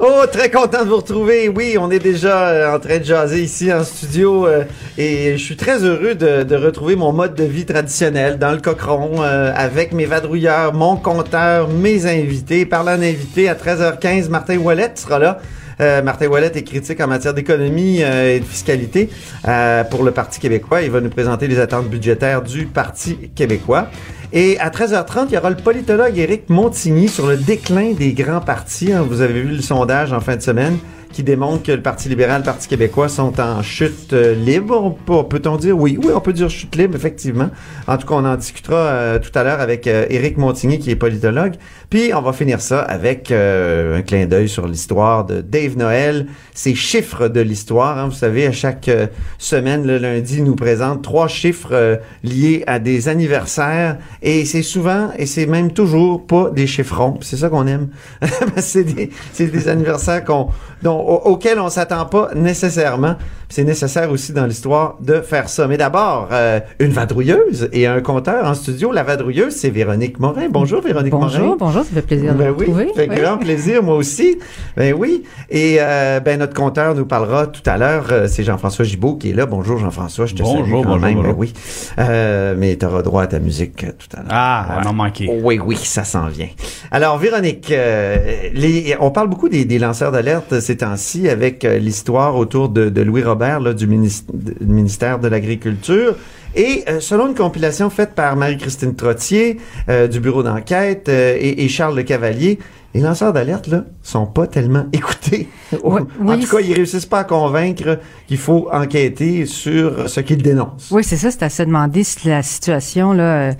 Oh, très content de vous retrouver. Oui, on est déjà euh, en train de jaser ici en studio euh, et je suis très heureux de, de retrouver mon mode de vie traditionnel dans le cochon euh, avec mes vadrouilleurs, mon compteur, mes invités. Parlant d'invités, à 13h15, Martin Wallet sera là. Euh, Martin Wallet est critique en matière d'économie euh, et de fiscalité euh, pour le Parti québécois. Il va nous présenter les attentes budgétaires du Parti québécois. Et à 13h30, il y aura le politologue Éric Montigny sur le déclin des grands partis. hein. Vous avez vu le sondage en fin de semaine qui démontre que le Parti libéral le Parti québécois sont en chute euh, libre. On peut- Peut-on dire? Oui? Oui, on peut dire chute libre, effectivement. En tout cas, on en discutera euh, tout à l'heure avec euh, Éric Montigny, qui est politologue. Puis, on va finir ça avec euh, un clin d'œil sur l'histoire de Dave Noël, ces chiffres de l'histoire. hein. Vous savez, à chaque euh, semaine, le lundi, il nous présente trois chiffres liés à des anniversaires. Et c'est souvent, et c'est même toujours pas des chiffrons. C'est ça qu'on aime. c'est des, des anniversaires qu'on, dont, au- auxquels on s'attend pas nécessairement. C'est nécessaire aussi dans l'histoire de faire ça. Mais d'abord, euh, une vadrouilleuse et un compteur en studio. La vadrouilleuse, c'est Véronique Morin. Bonjour, Véronique Morin. Bonjour, bonjour, ça fait plaisir de Ben vous oui, retrouver. fait Oui. grand plaisir, moi aussi. Ben oui. Et euh, ben notre compteur nous parlera tout à l'heure. euh, c'est Jean-François Gibault qui est là. Bonjour Jean-François, je te Bonjour, salue quand bonjour, même. bonjour. Ben oui. Euh, mais tu auras droit à ta musique euh, tout à l'heure. Ah, Ouais. elle m'a manqué. Oui, oui, ça s'en vient. Alors, Véronique, euh, les, on parle beaucoup des, des lanceurs d'alerte ces temps-ci avec euh, l'histoire autour de, de Louis Robert du ministère de l'Agriculture. Et euh, selon une compilation faite par Marie-Christine Trottier euh, du bureau d'enquête euh, et, et Charles Le Cavalier, les lanceurs d'alerte là sont pas tellement écoutés. Ouais, en oui, tout cas, ils réussissent pas à convaincre qu'il faut enquêter sur ce qu'ils dénoncent. Oui, c'est ça, c'est à se demander si la situation là,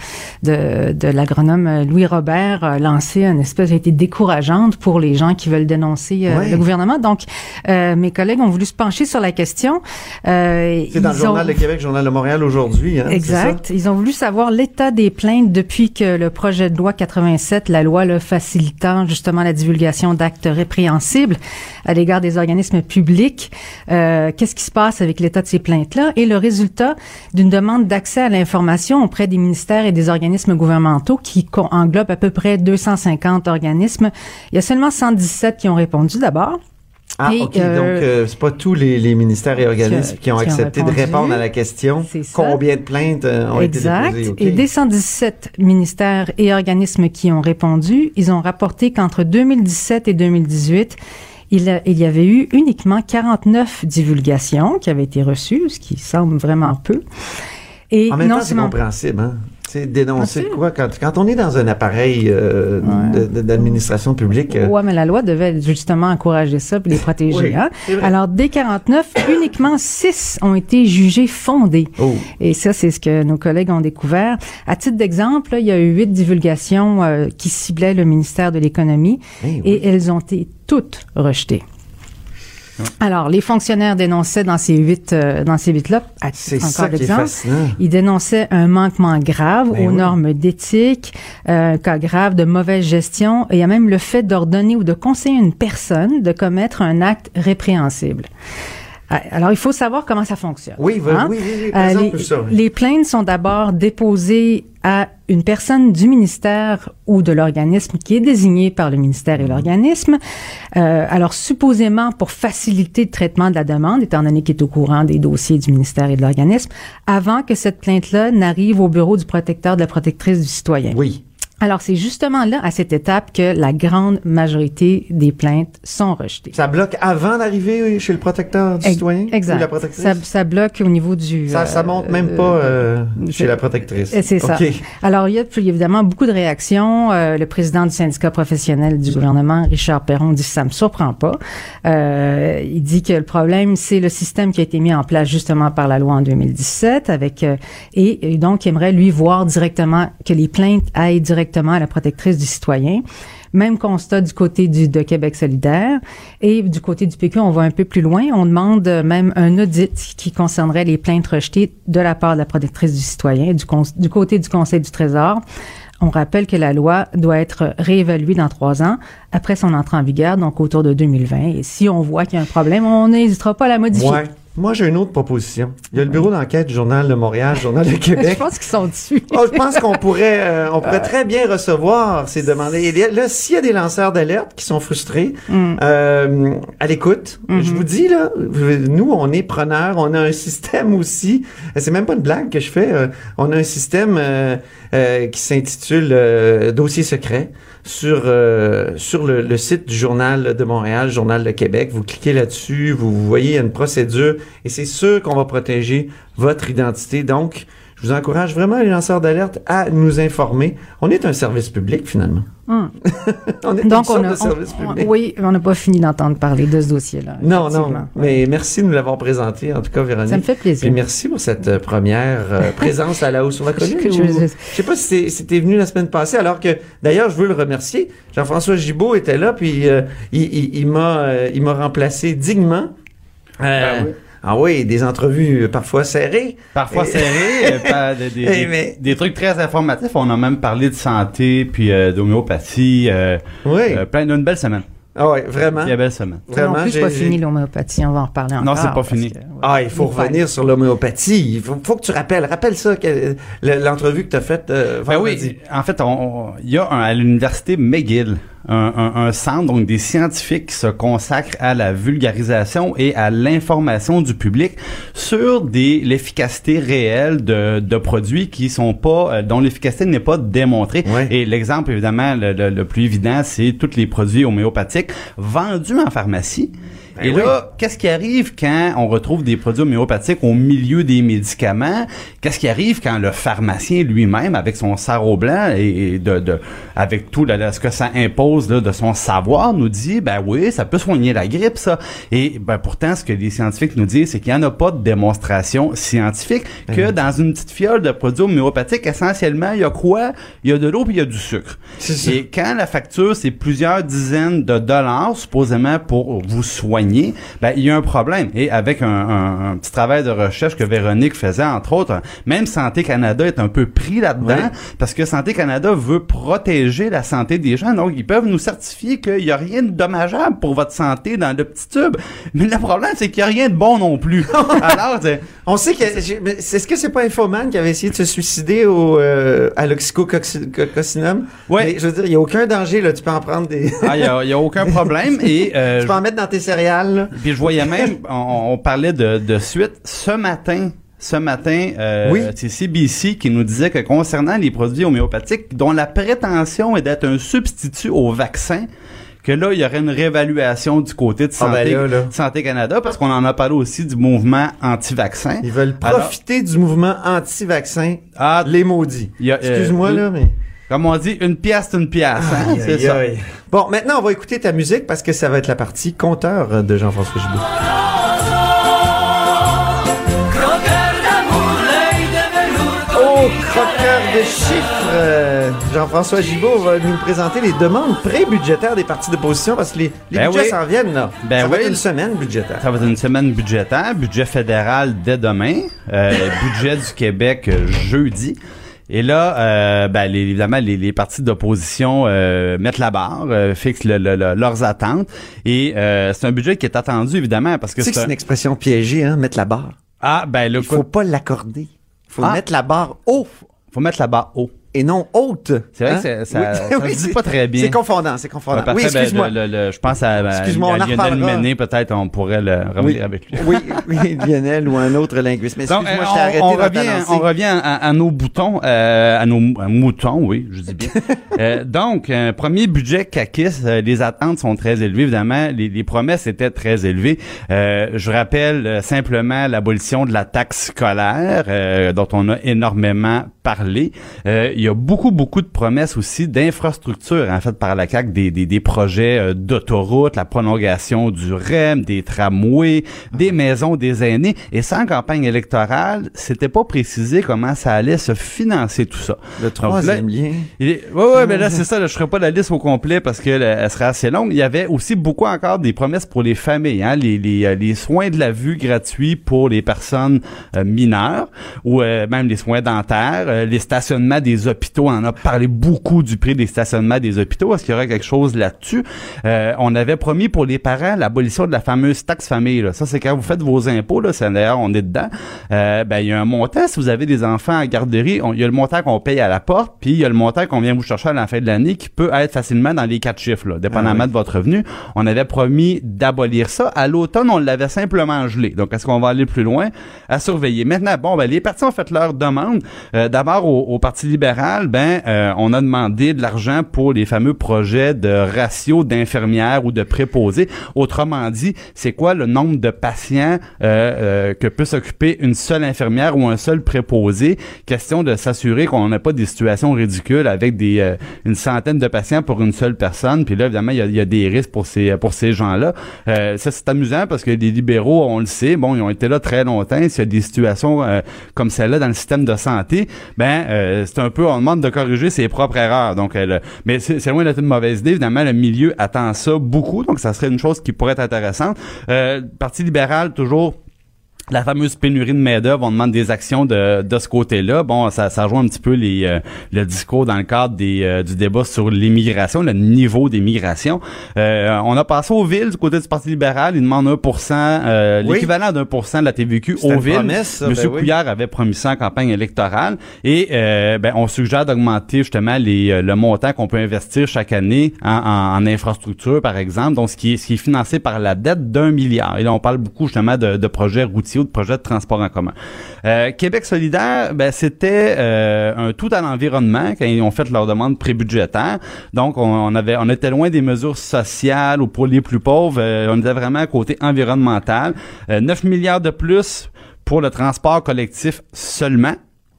de, de l'agronome Louis Robert a lancé une espèce, a été décourageante pour les gens qui veulent dénoncer euh, le gouvernement. Donc, euh, mes collègues ont voulu se pencher sur la question. Euh, C'est dans le Journal ont- de Québec, Journal de Montréal aujourd'hui. Hein, ça? Exact. Ils ont voulu savoir l'état des plaintes depuis que le projet de loi 87, la loi là, facilitant justement la divulgation d'actes répréhensibles à l'égard des organismes publics, euh, qu'est-ce qui se passe avec l'état de ces plaintes-là? Et le résultat d'une demande d'accès à l'information auprès des ministères et des organismes gouvernementaux qui englobe à peu près 250 organismes. Il y a seulement 117 qui ont répondu d'abord. Ah, Et, OK. euh, Donc, euh, c'est pas tous les, les ministères et organismes qui, qui ont accepté de répondu. répondre à la question C'est ça. combien de plaintes euh, ont exact. été déposées? OK. Et des 117 ministères et organismes qui ont répondu, ils ont rapporté qu'entre 2017 et 2018, il, a- il y avait eu uniquement 49 divulgations qui avaient été reçues, ce qui semble vraiment peu. Et En même non temps, c'est compréhensible. Hein? C'est dénoncer sûr. quoi? Quand, quand on est dans un appareil euh, d'administration publique, euh, Ouais, mais la loi devait justement encourager ça puis les protéger. Oui, hein? Alors, des 49, uniquement 6 ont été jugés fondés. oh, Et ça, c'est ce que nos collègues ont découvert. À titre d'exemple, il y a eu huit divulgations euh, qui ciblaient le ministère de l'Économie eh oui. et elles ont été toutes rejetées. Alors, les fonctionnaires dénonçaient dans ces huit, euh, dans ces huit-là, encore fascinant. ils dénonçaient un manquement grave Ben aux oui. normes d'éthique, euh, un cas grave de mauvaise gestion, et il y a même le fait d'ordonner ou de conseiller une personne de commettre un acte répréhensible. Ah, Alors, il faut savoir comment ça fonctionne. Oui, oui, hein? oui, oui, oui, Euh, présente-nous les, ça, oui. les plaintes sont d'abord déposées à une personne du ministère ou de l'organisme qui est désigné par le ministère et l'organisme. Euh, alors, supposément pour faciliter le traitement de la demande, étant donné qu'il est au courant des dossiers du ministère et de l'organisme, avant que cette plainte-là n'arrive au bureau du protecteur de la protectrice du citoyen. Oui. Alors, c'est justement là, à cette étape, que la grande majorité des plaintes sont rejetées. Ça bloque avant d'arriver chez le protecteur du citoyen Exact. ou la protectrice? Ça, ça bloque au niveau du... Ça, ça euh, monte même euh, pas euh, chez je- la protectrice. Et C'est ça. Alors, il y a évidemment beaucoup de réactions. Euh, le président du syndicat professionnel du gouvernement, Richard Perron, dit que ça me surprend pas. Euh, il dit que le problème, c'est le système qui a été mis en place justement par la loi en 2017 avec euh, et, et donc il aimerait lui voir directement que les plaintes aillent directement à la protectrice du citoyen. Même constat du côté de Québec solidaire. Et du côté du PQ, on va un peu plus loin. On demande même un audit qui concernerait les plaintes rejetées de la part de la protectrice du citoyen, du, du côté du Conseil du Trésor. On rappelle que la loi doit être réévaluée dans trois ans après son entrée en vigueur, donc autour de 2020. Et si on voit qu'il y a un problème, on n'hésitera pas à la modifier. Ouais. Moi, j'ai une autre proposition. Il y a le bureau d'enquête du Journal de Montréal, Journal de Je Québec. pense qu'ils sont dessus. Oh, je pense qu'on pourrait, euh, on pourrait très bien recevoir ces demandes. Et là, s'il y a des lanceurs d'alerte qui sont frustrés, Mm. euh, à l'écoute, Mm-hmm. je vous dis là, nous, on est preneurs, on a un système aussi. C'est même pas une blague que je fais. euh, on a un système euh, euh, qui s'intitule euh, Dossier secret sur euh, sur le, site du Journal de Montréal, Journal de Québec. Vous cliquez là-dessus, vous, vous voyez il une procédure et c'est sûr qu'on va protéger votre identité. Donc, je vous encourage vraiment, les lanceurs d'alerte, à nous informer. On est un service public, finalement. Hum. on est Donc, on a, de service on- public. oui, on n'a pas fini d'entendre parler de ce dossier-là. non, non. Mais merci de nous l'avoir présenté, en tout cas, Véronique. Ça me fait plaisir. Puis merci pour cette euh, première euh, présence à la hausse sur la colline. Je- Je sais pas si t'es venu la semaine passée, alors que, d'ailleurs, je veux le remercier. Jean-François Gibault était là, puis euh, il, il- il m'a euh, il m'a remplacé dignement. Euh, Ben oui. Ah oui, des entrevues euh, parfois serrées. Parfois Et- serré, euh, pas- des, des- Eh, des- mais- des trucs très informatifs. On a même parlé de santé, puis euh, d'homéopathie. euh, Oui. euh, plein d'une belle semaine. ah oui, vraiment. Une belle semaine. non Vraiment, plus, c'est pas fini l'homéopathie. On va en reparler encore. Non, c'est pas fini. que, ouais, Ah, il faut revenir sur l'homéopathie. Il faut, faut que tu rappelles. Rappelle ça, que- l'entrevue que tu as faite euh, Ben vendredi. oui, en fait, il y a un- à l'université McGill un, un- un centre, donc des scientifiques qui se consacrent à la vulgarisation et à l'information du public sur des l'efficacité réelle de, de produits qui sont pas, euh, dont l'efficacité n'est pas démontrée. Ouais. Et l'exemple évidemment le, le- le plus évident, c'est tous les produits homéopathiques vendus en pharmacie. Ben et oui. là, qu'est-ce qui arrive quand on retrouve des produits homéopathiques au milieu des médicaments? Qu'est-ce qui arrive quand le pharmacien lui-même, avec son sarrau blanc et, et de, de- avec tout là, ce que ça impose là, de son savoir, nous dit, ben oui, ça peut soigner la grippe, ça. Et ben pourtant, ce que les scientifiques nous disent, c'est qu'il n'y en a pas de démonstration scientifique que dans une petite fiole de produits homéopathiques, essentiellement, il y a quoi? Il y a de l'eau puis il y a du sucre. Et quand la facture, c'est plusieurs dizaines de dollars, supposément, pour vous soigner, ben, il y a un problème. Et avec un, un- un petit travail de recherche que Véronique faisait, entre autres, même Santé Canada est un peu pris là-dedans, parce que Santé Canada veut protéger la santé des gens. Donc, ils peuvent nous certifier qu'il n'y a rien de dommageable pour votre santé dans le petit tube. Mais le problème, c'est qu'il n'y a rien de bon non plus. Alors, On sait que. Est-ce que c'est pas Infoman qui avait essayé de se suicider au, euh, à l'oxycococcinum? Ouais. Mais je veux dire, il n'y a aucun danger, là. Tu peux en prendre des. ah, il n'y a, aucun problème. Et, euh, tu peux en mettre dans tes céréales, Puis je voyais même, on, on parlait de, de suite ce matin. Ce matin, euh, Oui. c'est CBC qui nous disait que concernant les produits homéopathiques dont la prétention est d'être un substitut au vaccin, que là, il y aurait une réévaluation du côté de Ah, ben Santé, là, là. Santé Canada, parce qu'on en a parlé aussi du mouvement anti-vaccin. Ils veulent Alors- profiter du mouvement anti-vaccin. Ah, Les maudits. euh, Excuse-moi, là, mais. Comme on dit, une pièce, c'est une pièce. hein, Aïe, c'est aïe, ça. aïe. Bon, maintenant, on va écouter ta musique parce que ça va être la partie compteur de Jean-François Gibault. Oh, croqueur de chiffres! Euh, Jean-François Gibault va nous présenter les demandes pré-budgétaires des partis d'opposition parce que les, les Ben budgets oui. s'en viennent, là. Ben ça va oui. être une semaine budgétaire. Ça va être une semaine budgétaire, budget fédéral dès demain, euh, budget du Québec euh, jeudi. Et là, euh, ben, les- évidemment, les, les partis d'opposition euh, mettent la barre, euh, fixent le- le- le- leurs attentes. Et euh, c'est un budget qui est attendu, évidemment, parce que Tu sais que c'est c'est un- une expression piégée, hein, mettre la barre. Ah, ben là, Il faut pas l'accorder. Il faut Ah. mettre la barre haut. faut mettre la barre haut. Et non haute. C'est vrai Hein? que ça, Oui, dit c'est- pas très bien. C'est confondant, c'est confondant. Ouais, oui, ben, excuse-moi. je pense à, à, on à Lionel. Mené, peut-être on pourrait le revenir Oui. avec lui. oui, oui, Lionel ou un autre linguiste. Mais excuse-moi, euh, je t'ai arrêté on, on revient, on revient à, à nos boutons, euh, à nos moutons, oui, je dis bien. Euh, donc, un premier budget CACIS, euh, les attentes sont très élevées, évidemment, les, les promesses étaient très élevées. Euh, je rappelle euh, simplement l'abolition de la taxe scolaire, euh, dont on a énormément parlé. Il y a beaucoup, beaucoup de promesses aussi d'infrastructures, en fait, par la CAC, des, des, des projets euh, d'autoroutes, la prolongation du REM, des tramways, des maisons des aînés. Et sans campagne électorale, c'était pas précisé comment ça allait se financer tout ça. Le troisième lien. Il est- Ouais, ouais, mais là, c'est ça, là, je ferai pas la liste au complet parce que là, elle serait assez longue. Il y avait aussi beaucoup encore des promesses pour les familles, hein, les, les, euh, les soins de la vue gratuits pour les personnes euh, mineures ou euh, même les soins dentaires, euh, les stationnements des hôpitaux. On en a parlé beaucoup du prix des stationnements des hôpitaux. Est-ce qu'il y aurait quelque chose là-dessus? Euh, on avait promis pour les parents l'abolition de la fameuse taxe famille. Là. Ça, c'est quand vous faites vos impôts, là, c'est d'ailleurs, on est dedans. Euh, ben, il y a un montant, si vous avez des enfants à garderie, on- il y a le montant qu'on paye à la porte, puis il y a le montant qu'on vient vous chercher à la fin de l'année qui peut être facilement dans les quatre chiffres, là, dépendamment Ah oui. de votre revenu. On avait promis d'abolir ça. À l'automne, on l'avait simplement gelé. Donc, est-ce qu'on va aller plus loin? À surveiller. Maintenant, bon, ben, les partis ont fait leur demande. Euh, D'abord, au, au Parti libéral, ben, euh, on a demandé de l'argent pour les fameux projets de ratio d'infirmières ou de préposés. Autrement dit, c'est quoi le nombre de patients euh, euh, que peut s'occuper une seule infirmière ou un seul préposé? Question de s'assurer qu'on n'a pas des situations ridicules avec des une centaine de patients pour une seule personne. Puis là, évidemment, il y a, y a des risques pour ces pour ces gens-là. Ça, c'est amusant parce que les libéraux, on le sait, bon, ils ont été là très longtemps. S'il y a des situations comme celle-là dans le système de santé, ben c'est un peu, on demande de corriger ses propres erreurs. Donc, euh, le- mais c'est c'est loin d'être une mauvaise idée. Évidemment, le milieu attend ça beaucoup, donc ça serait une chose qui pourrait être intéressante. Euh, Parti libéral, toujours la fameuse pénurie de main-d'œuvre, on demande des actions de, de ce côté-là. Bon, ça, ça rejoint un petit peu les, euh, le discours dans le cadre des, euh, du débat sur l'immigration, le niveau des migrations. Euh, on a passé aux villes du côté du Parti libéral. Ils demandent 1%, euh, Oui. l'équivalent d'un pour cent de la TVQ aux villes. promesse, ça, Monsieur ben oui. Couillard avait promis ça en campagne électorale. Et euh, ben, on suggère d'augmenter justement les, euh, le montant qu'on peut investir chaque année en, en, en infrastructure, par exemple. Donc, ce qui est, ce qui est financé par la dette d'un milliard. Et là, on parle beaucoup justement de, de projets routiers de projets de transport en commun. Euh, Québec solidaire, ben, c'était euh, un tout à l'environnement quand ils ont fait leur demande prébudgétaire. Donc, on, on avait, on était loin des mesures sociales ou pour les plus pauvres. Euh, on était vraiment à côté environnemental. Euh, 9 milliards de plus pour le transport collectif seulement.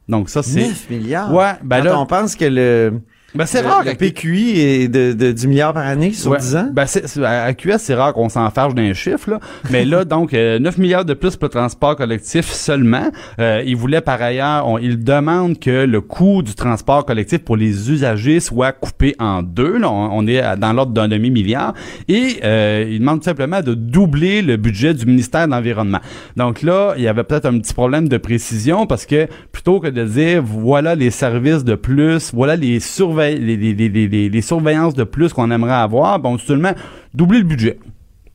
Donc ça, c'est... 9 milliards? Ouais, ben Quand là- on pense que le, Ben, c'est rare. le PQI est de, de 10 milliards par année sur Ouais. 10 ans. Ben, c'est, c'est- à QS, c'est rare qu'on s'en fâche d'un chiffre, là. Mais là, donc, euh, 9 milliards de plus pour le transport collectif seulement. Euh, ils voulaient, par ailleurs, on, ils demandent que le coût du transport collectif pour les usagers soit coupé en deux. Là. On, on est dans l'ordre d'un demi-milliard. Et euh, ils demandent tout simplement de doubler le budget du ministère de l'Environnement. Donc là, il y avait peut-être un petit problème de précision parce que plutôt que de dire, voilà les services de plus, voilà les, surveil les, surveillances de plus qu'on aimerait avoir, bon, tout simplement, doubler le budget.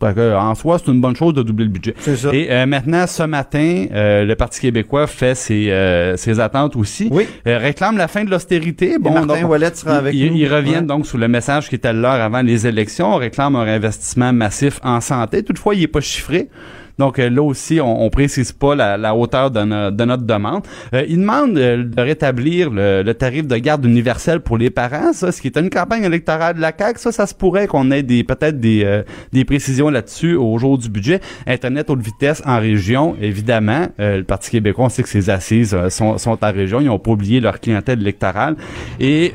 Que, en soi, c'est une bonne chose de doubler le budget. C'est ça. Et euh, maintenant, ce matin, euh, le Parti québécois fait ses, euh, ses attentes aussi. Oui. Euh, réclame la fin de l'austérité. Bon, Martin donc, Ouellet sera avec ils, nous. ils reviennent Ouais. donc sous le message qui était leur avant les élections. On réclame un investissement massif en santé. Toutefois, il n'est pas chiffré. Donc euh, là aussi, on, on précise pas la, la hauteur de, de notre demande. Euh, il demande euh, de rétablir le, le tarif de garde universel pour les parents. Ça, ce qui est une campagne électorale de la CAQ, ça, ça se pourrait qu'on ait des peut-être des, euh, des précisions là-dessus au jour du budget. Internet haute vitesse en région, évidemment. Euh, le Parti québécois, on sait que ses assises euh, sont, sont en région. Ils n'ont pas oublié leur clientèle électorale. Et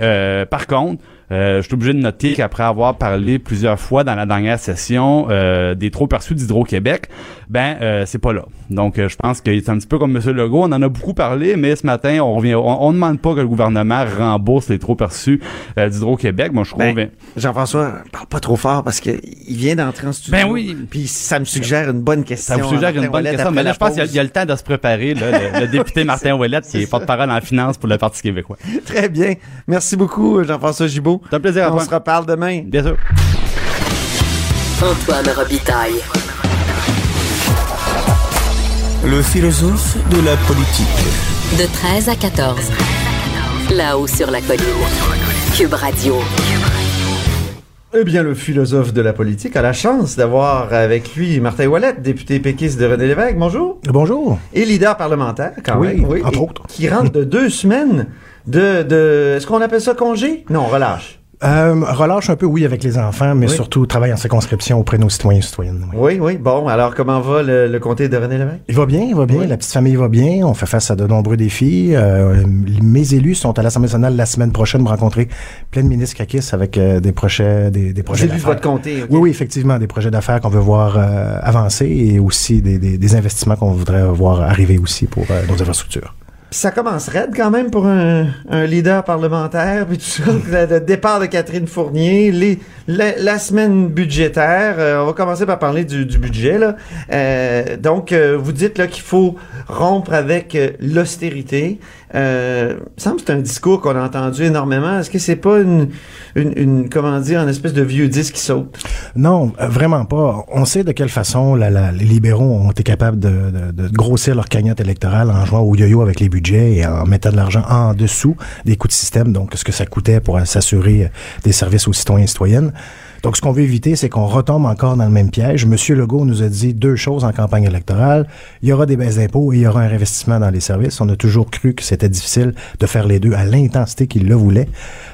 par contre, je suis obligé de noter qu'après avoir parlé plusieurs fois dans la dernière session euh, des trop perçus d'Hydro-Québec, ben euh, c'est pas là. Donc euh, je pense que c'est un petit peu comme M. Legault, on en a beaucoup parlé, mais ce matin on revient, on, on demande pas que le gouvernement rembourse les trop perçus euh, d'Hydro-Québec. Moi je trouve. Ben, Jean-François, parle pas trop fort parce que il vient d'entrer en studio. Ben oui. Puis ça me suggère une bonne question. ça vous suggère une bonne question, mais là je pense qu'il y a- pause. il y, a le temps de se préparer, là, le, le député Martin Ouellet, qui C'est est porte-parole en finance pour le Parti québécois. Très bien. Merci beaucoup, Jean-François Gibault. C'est un plaisir à On se reparle demain. Bien sûr. Antoine Robitaille. Le philosophe de la politique. De 13 à 14. Là-haut sur la colline. Cube Radio. Eh bien, le philosophe de la politique a la chance d'avoir avec lui Martin Ouellet, député péquiste de René Lévesque. Bonjour. Bonjour. Et leader parlementaire, quand Oui, même. entre Et autres. Qui rentre de deux semaines de, de est-ce qu'on appelle ça congé? Non, relâche. Euh, relâche un peu, oui, avec les enfants, mais Oui. surtout travaille en circonscription auprès de nos citoyens et citoyennes. oui. Oui, oui. Bon, alors comment va le, le comté de René Lévesque? Il va bien, il va bien. Oui. La petite famille va bien. On fait face à de nombreux défis. Euh, mes élus sont à l'Assemblée nationale la semaine prochaine pour rencontrer plein de ministres caquistes avec euh, des projets, des, des projets J'ai vu d'affaires. votre comté. Oui, oui, effectivement, des projets d'affaires qu'on veut voir euh, avancer et aussi des, des, des investissements qu'on voudrait voir arriver aussi pour euh, nos infrastructures. Ça commence raide quand même pour un, un leader parlementaire, puis tout ça. le, le départ de Catherine Fournier, les, la, la semaine budgétaire. euh, on va commencer par parler du, du budget. Là. Euh, donc, euh, vous dites là qu'il faut rompre avec euh, l'austérité. Euh, c'est un discours qu'on a entendu énormément. Est-ce que c'est pas une, une, comment dire, une espèce de vieux disque qui saute? Non, euh, vraiment pas. On sait de quelle façon la- les libéraux ont été capables de, de- grossir leur cagnotte électorale en jouant au yo-yo avec les budgets et en mettant de l'argent en dessous des coûts de système, donc ce que ça coûtait pour s'assurer des services aux citoyens et citoyennes. Donc, ce qu'on veut éviter, c'est qu'on retombe encore dans le même piège. Monsieur Legault nous a dit deux choses en campagne électorale. Il y aura des baisses d'impôts et il y aura un investissement dans les services. On a toujours cru que c'était difficile de faire les deux à l'intensité qu'il le voulait.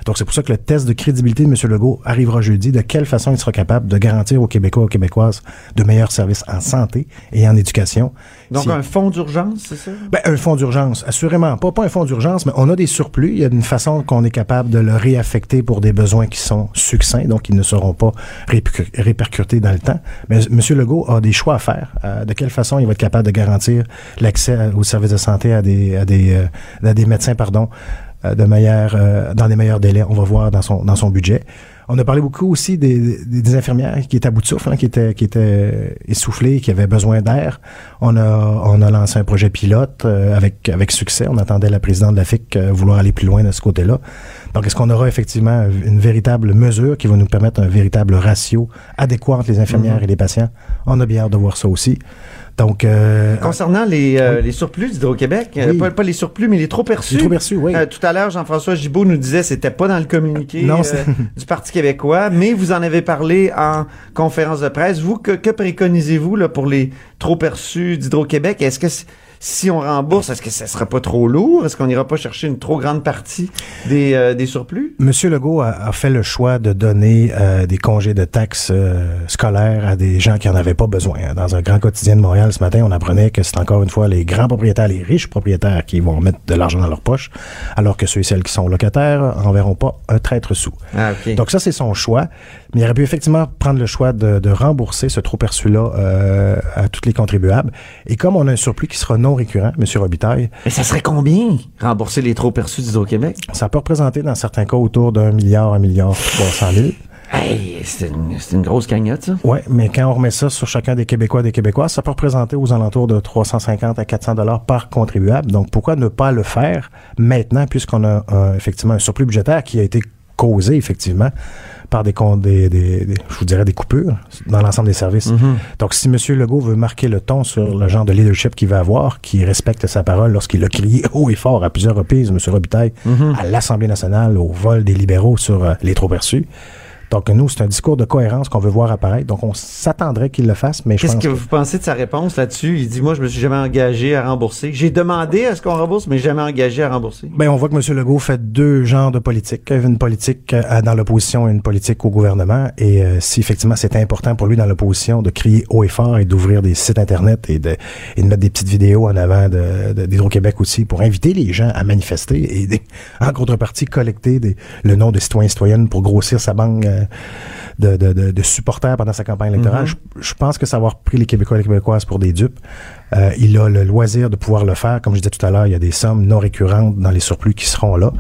Donc, c'est pour ça que le test de crédibilité de M. Legault arrivera jeudi. De quelle façon il sera capable de garantir aux Québécois et aux Québécoises de meilleurs services en santé et en éducation? Donc, Si- un fonds d'urgence, c'est ça? ben, un fonds d'urgence, assurément. Pas, pas un fonds d'urgence, mais on a des surplus. Il y a une façon qu'on est capable de le réaffecter pour des besoins qui sont succincts, donc ils ne seront pas répercu- répercutés dans le temps. Mais M. Legault a des choix à faire. Euh, de quelle façon il va être capable de garantir l'accès aux services de santé à des, à des, euh, à des médecins, pardon, euh, de dans des meilleurs délais. On va voir dans son, dans son budget. On a parlé beaucoup aussi des, des, des infirmières qui étaient à bout de souffle, hein, qui étaient, qui étaient essoufflées, qui avaient besoin d'air. On a, on a lancé un projet pilote euh, avec, avec succès. On attendait la présidente de la FIC euh, vouloir aller plus loin de ce côté-là. Donc, est-ce qu'on aura effectivement une véritable mesure qui va nous permettre un véritable ratio adéquat entre les infirmières et les patients? On a bien hâte de voir ça aussi. Donc, euh, Concernant les, euh, Oui. les surplus d'Hydro-Québec, euh, Oui. pas, pas les surplus, mais les trop perçus. les trop perçus, oui. Euh, tout à l'heure, Jean-François Gibault nous disait que c'était pas dans le communiqué Non, euh, du Parti québécois, mais vous en avez parlé en conférence de presse. Vous, que, que préconisez-vous là, pour les trop perçus d'Hydro-Québec? Est-ce que c- si on rembourse, est-ce que ça sera pas trop lourd? Est-ce qu'on n'ira pas chercher une trop grande partie des, euh, des surplus? Monsieur Legault a, a fait le choix de donner euh, des congés de taxes euh, scolaires à des gens qui en avaient pas besoin. hein. Dans un grand quotidien de Montréal ce matin, on apprenait que c'est encore une fois les grands propriétaires, les riches propriétaires qui vont mettre de l'argent dans leur poche, alors que ceux et celles qui sont locataires n'enverront pas un traître sous. Ah. Donc ça, c'est son choix. Mais il aurait pu effectivement prendre le choix de, de rembourser ce trop-perçu-là euh, à tous les contribuables. Et comme on a un surplus qui sera non récurrent, M. Robitaille, mais ça serait combien, rembourser les trop perçus d'Hydro-Québec? ça peut représenter dans certains cas autour d'un milliard, un milliard trois cent mille. Hey, c'est une, grosse cagnotte, ça. Oui, mais quand on remet ça sur chacun des Québécois et des Québécoises, ça peut représenter aux alentours de 350 à 400 dollars par contribuable. Donc, pourquoi ne pas le faire maintenant, puisqu'on a effectivement un surplus budgétaire qui a été causé, effectivement, par des, des, des- des- je vous dirais, des coupures dans l'ensemble des services. Donc, si M. Legault veut marquer le ton sur le genre de leadership qu'il va avoir, qui respecte sa parole lorsqu'il a crié haut et fort à plusieurs reprises, M. Robitaille, à l'Assemblée nationale, au vol des libéraux sur euh, les trop perçus, donc, nous, c'est un discours de cohérence qu'on veut voir apparaître. Donc, on s'attendrait qu'il le fasse, mais je Qu'est-ce que que... vous pensez de sa réponse là-dessus? Il dit, moi, je me suis jamais engagé à rembourser. J'ai demandé à ce qu'on rembourse, mais jamais engagé à rembourser. Ben, on voit que M. Legault fait deux genres de politique. Une politique euh, dans l'opposition et une politique au gouvernement. Et euh, si effectivement c'est important pour lui dans l'opposition de crier haut et fort et d'ouvrir des sites Internet et de, et de mettre des petites vidéos en avant de, de- d'Hydro-Québec aussi pour inviter les gens à manifester et des- en contrepartie collecter des, le nom de citoyens et citoyennes pour grossir sa banque euh, de, de, de, de supporters pendant sa campagne électorale. je, je pense que savoir pris les Québécois et les Québécoises pour des dupes, euh, il a le loisir de pouvoir le faire. Comme je disais tout à l'heure, il y a des sommes non récurrentes dans les surplus qui seront là.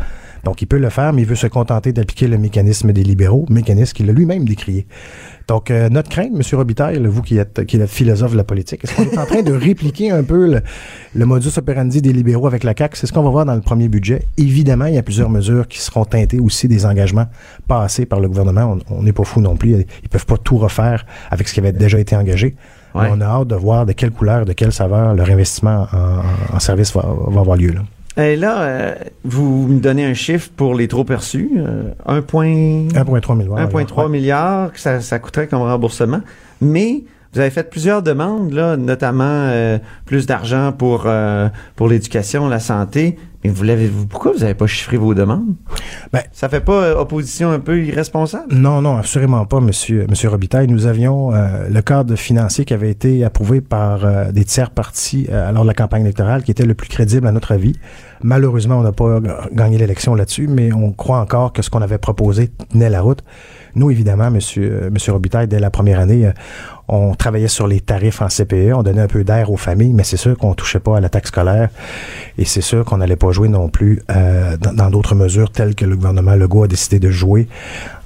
Donc, il peut le faire, mais il veut se contenter d'appliquer le mécanisme des libéraux, mécanisme qu'il a lui-même décrié. Donc, euh, notre crainte, M. Robitaille, vous qui êtes, qui êtes philosophe de la politique, est-ce qu'on est en train de répliquer un peu le, le modus operandi des libéraux avec la CAQ? C'est ce qu'on va voir dans le premier budget. Évidemment, il y a plusieurs mesures qui seront teintées aussi des engagements passés par le gouvernement. On- n'est pas fou non plus. Ils peuvent pas tout refaire avec ce qui avait déjà été engagé. Ouais. On a hâte de voir de quelle couleur, de quelle saveur leur investissement en, en service va, va avoir lieu. Là. Et là, euh, vous me donnez un chiffre pour les trop perçus, euh, 1. 1,3 milliard. 1,3 ouais. milliard que ça, ça coûterait comme remboursement. Mais vous avez fait plusieurs demandes, là, notamment euh, plus d'argent pour, euh, pour l'éducation, la santé. Mais vous l'avez, vous, pourquoi vous n'avez pas chiffré vos demandes? Ben- ça fait pas euh, opposition un peu irresponsable? Non, non, absolument pas, Monsieur, Monsieur Robitaille. Nous avions euh, le cadre financier qui avait été approuvé par euh, des tiers partis euh, lors de la campagne électorale, qui était le plus crédible à notre avis. Malheureusement, on n'a pas gagné l'élection là-dessus, mais on croit encore que ce qu'on avait proposé tenait la route. Nous, évidemment, Monsieur, euh, Monsieur Robitaille, dès la première année, euh, on travaillait sur les tarifs en CPE, on donnait un peu d'air aux familles, mais c'est sûr qu'on touchait pas à la taxe scolaire et c'est sûr qu'on n'allait pas jouer non plus euh, dans d'autres mesures telles que le gouvernement Legault a décidé de jouer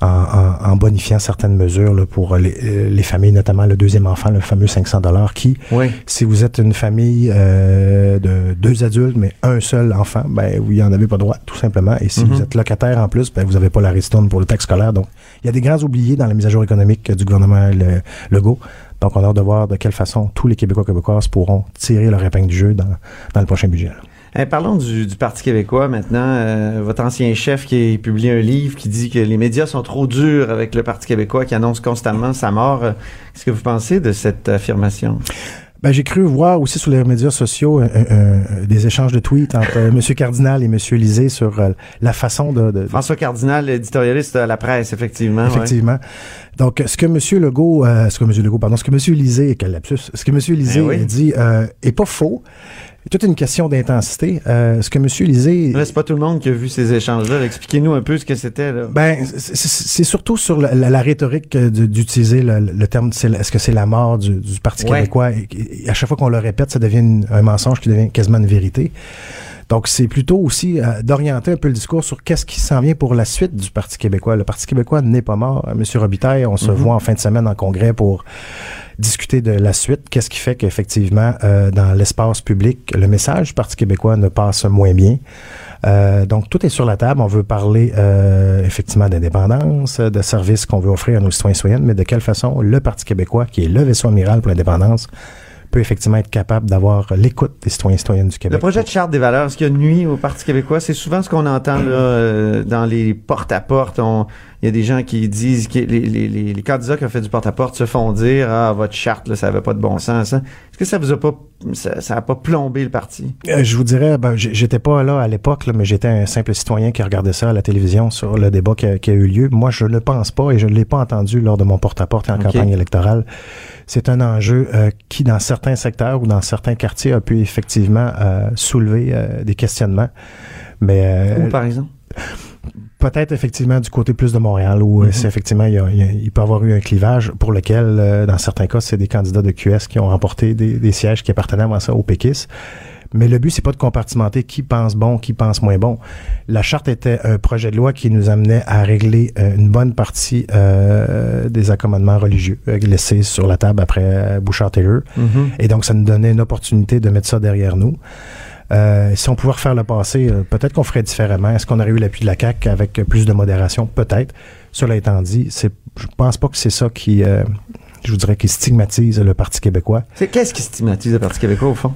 en, en- en bonifiant certaines mesures là, pour les, euh, les familles, notamment le deuxième enfant, le fameux 500 dollars, qui, Oui. si vous êtes une famille euh, de deux adultes mais un seul enfant, ben vous y en avez pas droit, tout simplement. Et si Mhm. vous êtes locataire en plus, ben vous n'avez pas la ristourne pour le taxe scolaire. Donc, il y a des grands oubliés dans la mise à jour économique du gouvernement le- Legault. Donc, on a hâte de voir de quelle façon tous les Québécois Québécoises pourront tirer leur épingle du jeu dans, dans le prochain budget. là. Eh, parlons du, du Parti québécois maintenant. Euh, votre ancien chef qui a publié un livre qui dit que les médias sont trop durs avec le Parti québécois, qui annonce constamment sa mort. Euh, Qu'est-ce que vous pensez de cette affirmation? Ben, j'ai cru voir aussi sur les médias sociaux euh, euh, des échanges de tweets entre euh, M. Cardinal et M. Lisée sur la façon de, François Cardinal, éditorialiste à la presse, effectivement. ouais. Effectivement. Donc, ce que M. Legault, ce que M. Legault, pardon, ce que M. Lisée, quel lapsus, ce que M. Lisée oui. dit est pas faux. Toute une question d'intensité. Euh, ce que M. Lisée... C'est pas tout le monde qui a vu ces échanges-là. Expliquez-nous un peu ce que c'était. Ben, c'est- surtout sur la, la- la rhétorique euh, d'utiliser le, le terme, est-ce que c'est la mort du, du Parti Ouais. québécois? Et, et à chaque fois qu'on le répète, ça devient une- un mensonge qui devient quasiment une vérité. Donc, c'est plutôt aussi euh, d'orienter un peu le discours sur qu'est-ce qui s'en vient pour la suite du Parti québécois. Le Parti québécois n'est pas mort. Euh, Monsieur Robitaille, on se Mhm. voit en fin de semaine en congrès pour discuter de la suite. Qu'est-ce qui fait qu'effectivement, euh, dans l'espace public, le message du Parti québécois ne passe moins bien? Euh, donc, tout est sur la table. On veut parler euh, effectivement d'indépendance, de services qu'on veut offrir à nos citoyens et citoyennes, mais de quelle façon le Parti québécois, qui est le vaisseau amiral pour l'indépendance, peut effectivement être capable d'avoir l'écoute des citoyens et citoyennes du Québec. Le projet de charte des valeurs, est-ce qu'il y a nuit au Parti québécois? C'est souvent ce qu'on entend là, euh, dans les porte-à-porte. On- Il y a des gens qui disent que les, les, les, les candidats qui ont fait du porte-à-porte se font dire Ah, votre charte, là, ça n'avait pas de bon sens. hein. Est-ce que ça vous a pas ça, ça a pas plombé le parti? Euh, je vous dirais, ben, j'étais pas là à l'époque, mais j'étais un simple citoyen qui regardait ça à la télévision sur le débat qui a, qui a eu lieu. Moi, je ne pense pas et je ne l'ai pas entendu lors de mon porte-à-porte et en campagne électorale. C'est un enjeu euh, qui, dans certains secteurs ou dans certains quartiers, a pu effectivement euh, soulever des questionnements. Mais Où, par exemple? Peut-être effectivement du côté plus de Montréal où c'est effectivement il, y a- il peut y avoir eu un clivage pour lequel euh, dans certains cas c'est des candidats de QS qui ont remporté des, des sièges qui appartenaient avant ça au péquistes. Mais le but c'est pas de compartimenter qui pense bon, qui pense moins bon. La charte était un projet de loi qui nous amenait à régler euh, une bonne partie euh, des accommodements religieux laissés sur la table après Bouchard-Taylor. Mhm. Et donc, ça nous donnait une opportunité de mettre ça derrière nous. Euh, si on pouvait refaire le passé, euh, peut-être qu'on ferait différemment. Est-ce qu'on aurait eu l'appui de la CAQ avec plus de modération? Peut-être. Cela étant dit, c'est, je pense pas que c'est ça qui, euh, je vous dirais, qui stigmatise le Parti québécois. C'est qu'est-ce qui stigmatise le Parti québécois, au fond?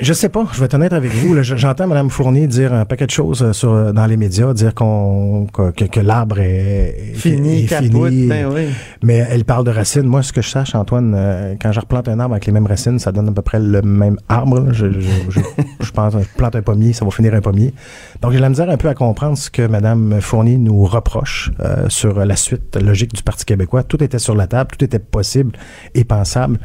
Je sais pas, je vais être honnête avec vous. J'entends Mme Fournier dire un paquet de choses euh, sur, euh, dans les médias, dire qu'on, que, que- que l'arbre est, Fini, est capote, fini. ben oui. Mais elle parle de racines. Moi, ce que je sache, Antoine, euh, quand je replante un arbre avec les mêmes racines, ça donne à peu près le même arbre. Je, je, je, je pense, je plante un pommier, ça va finir un pommier. Donc, j'ai la misère un peu à comprendre ce que Mme Fournier nous reproche euh, sur la suite logique du Parti québécois. Tout était sur la table, tout était possible et pensable,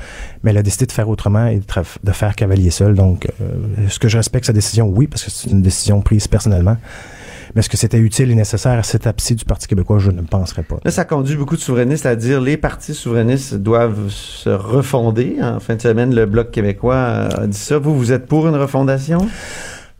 mais elle a décidé de faire autrement et de, faire cavalier seul. Donc, euh, est-ce que je respecte sa décision? Oui, parce que c'est une décision prise personnellement. Mais est-ce que c'était utile et nécessaire à cette étape-ci du Parti québécois? Je ne penserais pas. Là, ça conduit beaucoup de souverainistes à dire les partis souverainistes doivent se refonder. En fin de semaine, le Bloc québécois euh, a dit ça. Vous, vous êtes pour une refondation?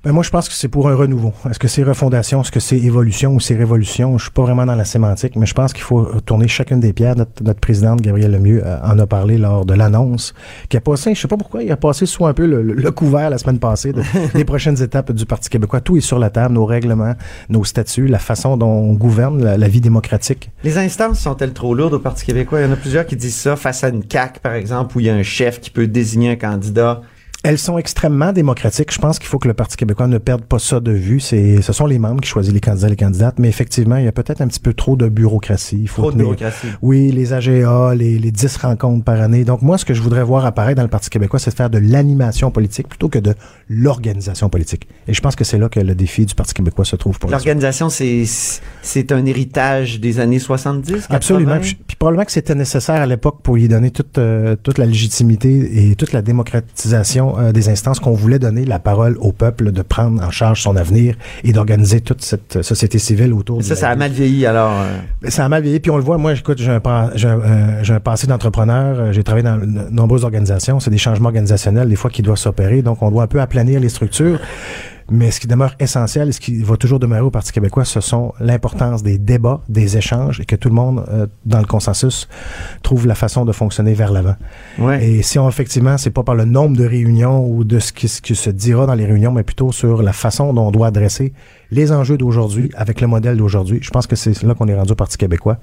Ben moi, je pense que c'est pour un renouveau. Est-ce que c'est refondation, est-ce que c'est évolution ou c'est révolution? Je suis pas vraiment dans la sémantique, mais je pense qu'il faut tourner chacune des pierres. Notre, notre présidente, Gabrielle Lemieux, euh, en a parlé lors de l'annonce, qui a passé, je sais pas pourquoi, il a passé sous un peu le, le- le couvert la semaine passée de- des prochaines étapes du Parti québécois. Tout est sur la table, nos règlements, nos statuts, la façon dont on gouverne la, la vie démocratique. Les instances sont-elles trop lourdes au Parti québécois? Il y en a plusieurs qui disent ça face à une CAQ, par exemple, où il y a un chef qui peut désigner un candidat Elles sont extrêmement démocratiques. Je pense qu'il faut que le Parti québécois ne perde pas ça de vue. C'est, ce sont les membres qui choisissent les candidats et les candidates, mais effectivement, il y a peut-être un petit peu trop de bureaucratie. Il faut Trop de bureaucratie. Oui, les AGA, les, les 10 rencontres par année. Donc moi, ce que je voudrais voir apparaître dans le Parti québécois, c'est de faire de l'animation politique plutôt que de l'organisation politique. Et je pense que c'est là que le défi du Parti québécois se trouve pour. L'organisation, c'est c'est un héritage des années 70, 80. Absolument. Puis, puis probablement que c'était nécessaire à l'époque pour y donner toute, euh, toute la légitimité et toute la démocratisation euh, des instances qu'on voulait donner la parole au peuple de prendre en charge son avenir et d'organiser toute cette société civile autour de ça, ça a mal vieilli, alors. euh, Mais Ça a mal vieilli, puis on le voit. Moi, écoute, j'ai un, j'ai un, euh, passé d'entrepreneur. euh, J'ai travaillé dans de nombreuses organisations. C'est des changements organisationnels, des fois, qui doivent s'opérer. Donc, on doit un peu aplanir les structures. Mais ce qui demeure essentiel et ce qui va toujours demeurer au Parti québécois, ce sont l'importance des débats, des échanges et que tout le monde, euh, dans le consensus, trouve la façon de fonctionner vers l'avant. ouais. Et si on, effectivement, c'est pas par le nombre de réunions ou de ce qui, ce qui se dira dans les réunions, mais plutôt sur la façon dont on doit adresser les enjeux d'aujourd'hui avec le modèle d'aujourd'hui. Je pense que c'est là qu'on est rendu au Parti québécois.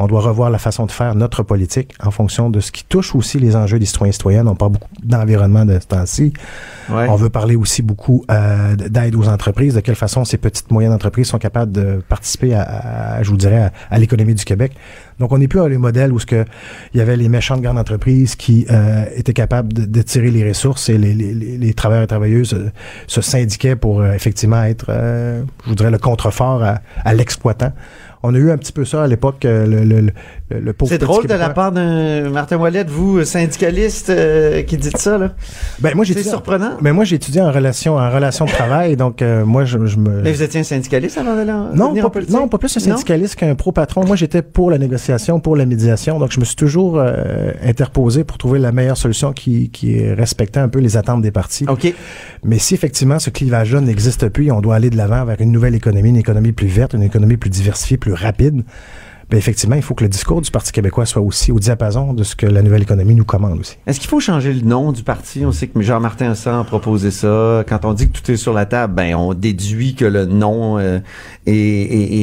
On doit revoir la façon de faire notre politique en fonction de ce qui touche aussi les enjeux des citoyens et citoyennes. On parle beaucoup d'environnement de ce temps-ci. ouais. On veut parler aussi beaucoup euh, d'aide aux entreprises, de quelle façon ces petites moyennes entreprises sont capables de participer à, à- je vous dirais, à, à l'économie du Québec. Donc, on n'est plus à les modèles où ce que il y avait les méchantes grandes entreprises qui euh, étaient capables de, de tirer les ressources et les, les, les- les travailleurs et travailleuses euh, se syndiquaient pour euh, effectivement être, euh, je voudrais, le contrefort à, à l'exploitant. On a eu un petit peu ça à l'époque, euh, le, le, le, le pauvre C'est drôle de la part d'un Martin Wallet, vous, syndicaliste, euh, qui dites ça, là. Ben, moi, C'est surprenant. Mais moi, j'ai étudié en relation, en relation de travail, donc euh, moi, je, je me... Mais vous étiez un syndicaliste avant de la- Non, pas, en politique? non, pas plus un syndicaliste qu'un pro-patron. Moi, j'étais pour la négociation, pour la médiation. Donc, je me suis toujours euh, interposé pour trouver la meilleure solution qui, qui respectait un peu les attentes des partis. OK. Mais si effectivement ce clivage-là n'existe plus, on doit aller de l'avant vers une nouvelle économie, une économie plus verte, une économie plus diversifiée, plus rapide. Ben effectivement, il faut que le discours du Parti québécois soit aussi au diapason de ce que la nouvelle économie nous commande aussi. Est-ce qu'il faut changer le nom du parti? On sait que Jean-Martin Hassan a proposé ça. Quand on dit que tout est sur la table, ben on déduit que le nom euh, est, est-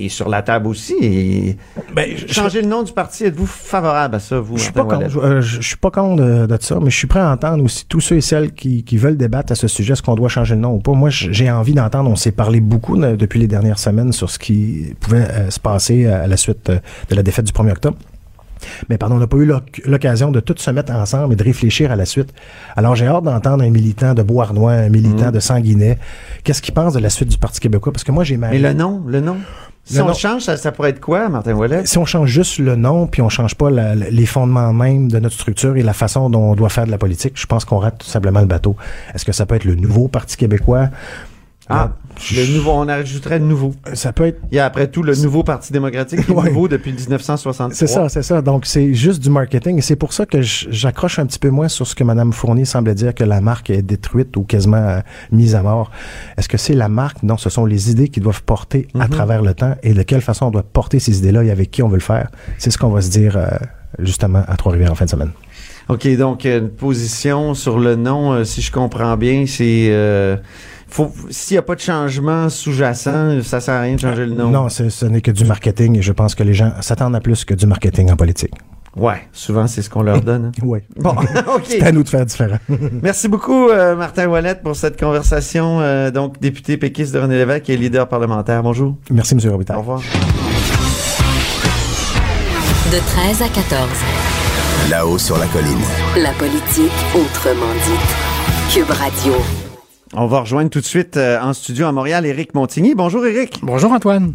est- est sur la table aussi. Et Ben, changer le nom du parti, êtes-vous favorable à ça, vous, Je suis pas Ouellet? contre. Je, euh, je- suis pas contre de, de ça, mais je suis prêt à entendre aussi tous ceux et celles qui, qui veulent débattre à ce sujet, est-ce qu'on doit changer le nom ou pas. Moi, j'ai envie d'entendre. On s'est parlé beaucoup euh, depuis les dernières semaines sur ce qui pouvait euh, se passer à la suite euh, de la défaite du 1er octobre. Mais pardon, on n'a pas eu l'oc- l'occasion de tout se mettre ensemble et de réfléchir à la suite. Alors j'ai hâte d'entendre un militant de Beauharnois, un militant Mhm. de Sanguinet. Qu'est-ce qu'il pense de la suite du Parti québécois? Parce que moi, j'ai ma... Mais le nom, le nom? Si Le on nom. change, ça, ça pourrait être quoi, Martin Ouellet? si on change juste le nom, puis on change pas la- les fondements même de notre structure et la façon dont on doit faire de la politique, je pense qu'on rate tout simplement le bateau. Est-ce que ça peut être le nouveau Parti québécois? Ah, le nouveau, on ajouterait le nouveau. Ça peut être... Il y a après tout le nouveau Parti démocratique qui est Ouais. nouveau depuis 1963. C'est ça, c'est ça. Donc, c'est juste du marketing. Et c'est pour ça que j'accroche un petit peu moins sur ce que Mme Fournier semble dire que la marque est détruite ou quasiment euh, mise à mort. Est-ce que c'est la marque? Non, ce sont les idées qui doivent porter à Mhm. travers le temps et de quelle façon on doit porter ces idées-là et avec qui on veut le faire? C'est ce qu'on va se dire euh, justement à Trois-Rivières en fin de semaine. OK, donc une position sur le nom, euh, si je comprends bien, c'est... faut S'il n'y a pas de changement sous-jacent, ça sert à rien de changer le nom. Non, c'est- ce n'est que du marketing et je pense que les gens s'attendent à plus que du marketing en politique. Ouais, souvent c'est ce qu'on leur donne. hein. Oui. Bon, C'est OK. à nous de faire différent. Merci beaucoup, euh, Martin Ouellet, pour cette conversation. euh, donc, député péquiste de René Lévesque et leader parlementaire. Bonjour. Merci, M. Au Robitaille. revoir. De 13 à 14. Là-haut sur la colline. La politique autrement dite. Cube Radio. On va rejoindre tout de suite euh, en studio à Montréal Éric Montigny. Bonjour Éric. Bonjour Antoine.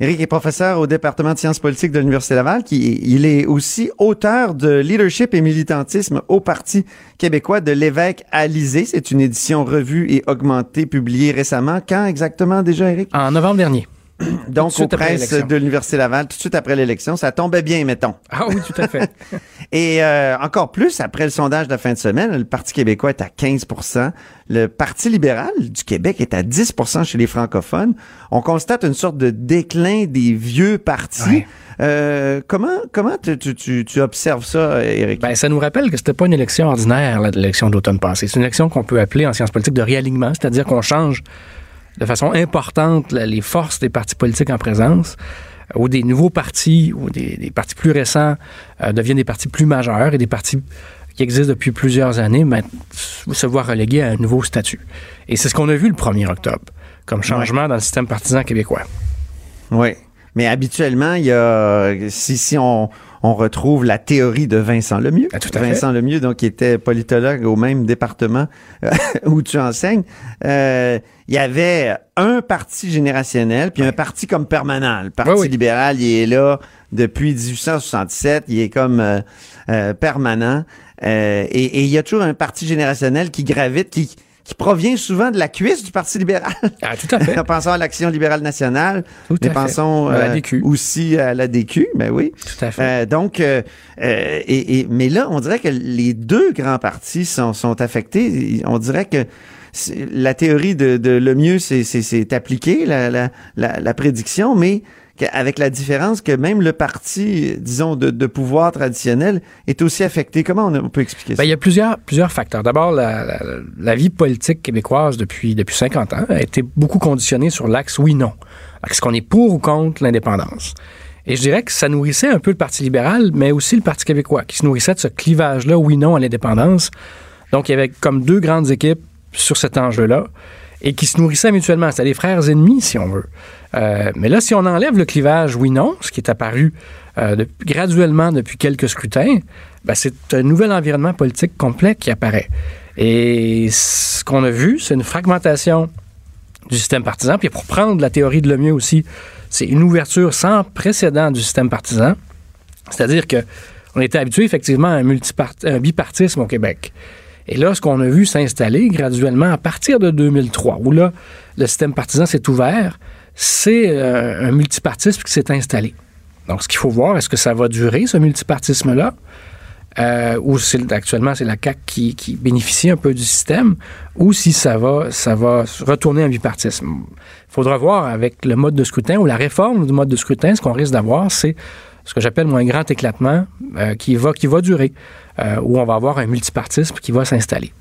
Éric est professeur au département de sciences politiques de l'Université Laval. Qui, il est aussi auteur de Leadership et militantisme au Parti québécois de l'évêque Alizé. C'est une édition revue et augmentée publiée récemment. Quand exactement déjà, Éric? En novembre dernier. Donc, presses l'élection. de l'Université Laval, tout de suite après l'élection. Ça tombait bien, mettons. Ah oui, tout à fait. Et euh, encore plus, après le sondage de la fin de semaine, le Parti québécois est à 15% Le Parti libéral du Québec est à 10% chez les francophones. On constate une sorte de déclin des vieux partis. Ouais. Euh, comment comment tu, tu, tu, tu observes ça, Éric? ben, ça nous rappelle que c'était pas une élection ordinaire, l'élection d'automne passé. C'est une élection qu'on peut appeler en sciences politiques de réalignement, c'est-à-dire qu'on change de façon importante les forces des partis politiques en présence, euh, ou des nouveaux partis, ou des, des partis plus récents euh, deviennent des partis plus majeurs et des partis qui existe depuis plusieurs années, mais se voit relégué à un nouveau statut. Et c'est ce qu'on a vu le 1er octobre, comme changement dans le système partisan québécois. Oui. Mais habituellement, il y a, si, si on, on retrouve la théorie de Vincent Lemieux. Ah, tout à fait. Vincent Lemieux, donc, qui était politologue au même département euh, où tu enseignes. Euh, il y avait un parti générationnel, puis un parti comme permanent. Le Parti oui. libéral, il est là depuis 1867. Il est comme euh, euh, permanent. Euh, et, et il y a toujours un parti générationnel qui gravite, qui, qui provient souvent de la cuisse du Parti libéral. Ah, tout à fait. pensons à l'Action libérale nationale. Tout mais à fait. pensons À la euh, DQ. aussi à la DQ, ben oui. Tout à fait. Euh, donc, euh, euh, et, et- mais là, on dirait que les deux grands partis sont, sont affectés. On dirait que la théorie de, de le mieux, c'est, appliqué, la, la, la, la prédiction, mais avec la différence que même le parti, disons, de, de pouvoir traditionnel est aussi affecté. Comment on, on peut expliquer ça? Ben, il y a plusieurs, plusieurs facteurs. D'abord, la, la- la vie politique québécoise depuis, depuis 50 ans a été beaucoup conditionnée sur l'axe oui-non. Est-ce qu'on est pour ou contre l'indépendance? Et je dirais que ça nourrissait un peu le Parti libéral, mais aussi le Parti québécois, qui se nourrissait de ce clivage-là, oui-non à l'indépendance. Donc, il y avait comme deux grandes équipes sur cet enjeu-là et qui se nourrissaient mutuellement. C'était des frères ennemis, si on veut. Euh, mais là, si on enlève le clivage oui-non, ce qui est apparu euh, graduellement depuis quelques scrutins, ben, c'est un nouvel environnement politique complet qui apparaît. Et ce qu'on a vu, c'est une fragmentation du système partisan. Puis pour prendre la théorie de Lemieux aussi, c'est une ouverture sans précédent du système partisan. C'est-à-dire que on était habitué effectivement à un bipartisme au Québec. Et là, ce qu'on a vu s'installer graduellement à partir de 2003, où là, le système partisan s'est ouvert, c'est euh, un multipartisme qui s'est installé. Donc, ce qu'il faut voir, est-ce que ça va durer, ce multipartisme-là? Euh, ou actuellement c'est la CAQ qui, bénéficie un peu du système, ou si ça va, ça va retourner en bipartisme. Il faudra voir avec le mode de scrutin ou la réforme du mode de scrutin, ce qu'on risque d'avoir, c'est ce que j'appelle un grand éclatement euh, qui, va, durer, où on va avoir un multipartisme qui va s'installer.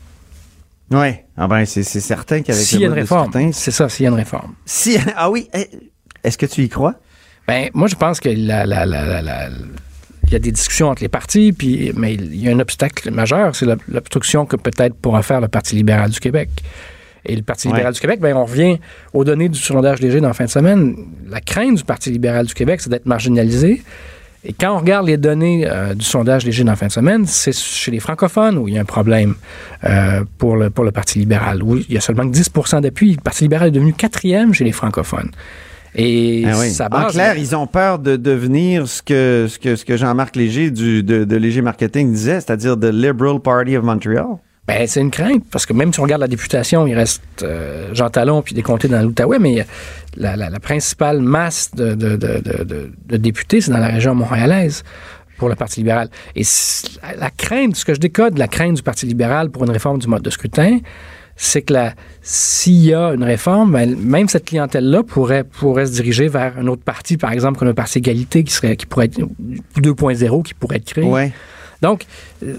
Oui, ah ben, c'est, certain qu'avec S'il y a une réforme, c'est ça, s'il y a une réforme. si, ah oui, eh, est-ce que tu y crois? Ben, moi, je pense que la, la- la- la- la- il y a des discussions entre les partis, puis, mais il y a un obstacle majeur, c'est l'ob- l'obstruction que peut-être pourra faire le Parti libéral du Québec. Et le Parti Ouais. libéral du Québec, ben, on revient aux données du sondage léger dans la fin de semaine. La crainte du Parti libéral du Québec, c'est d'être marginalisé. Et quand on regarde les données euh, du sondage léger dans la fin de semaine, c'est chez les francophones où il y a un problème euh, pour, le, pour le Parti libéral, où il y a seulement que 10% d'appui. Le Parti libéral est devenu quatrième chez les francophones. Et Ah oui. ça En base- clair, ils ont peur de devenir ce que, ce que, ce que Jean-Marc Léger du, de, de Léger Marketing disait, c'est-à-dire the Liberal Party of Montreal. Ben, c'est une crainte, parce que même si on regarde la députation, il reste euh, Jean Talon puis des comtés dans l'Outaouais, mais la, la- principale masse de, députés, c'est dans la région montréalaise pour le Parti libéral. Et la, la crainte, ce que je décode, la crainte du Parti libéral pour une réforme du mode de scrutin, c'est que s'il y a une réforme, ben, même cette clientèle-là pourrait, pourrait se diriger vers un autre parti, par exemple, comme le Parti égalité, qui, serait, qui pourrait être 2.0, qui pourrait être créé. Donc, euh,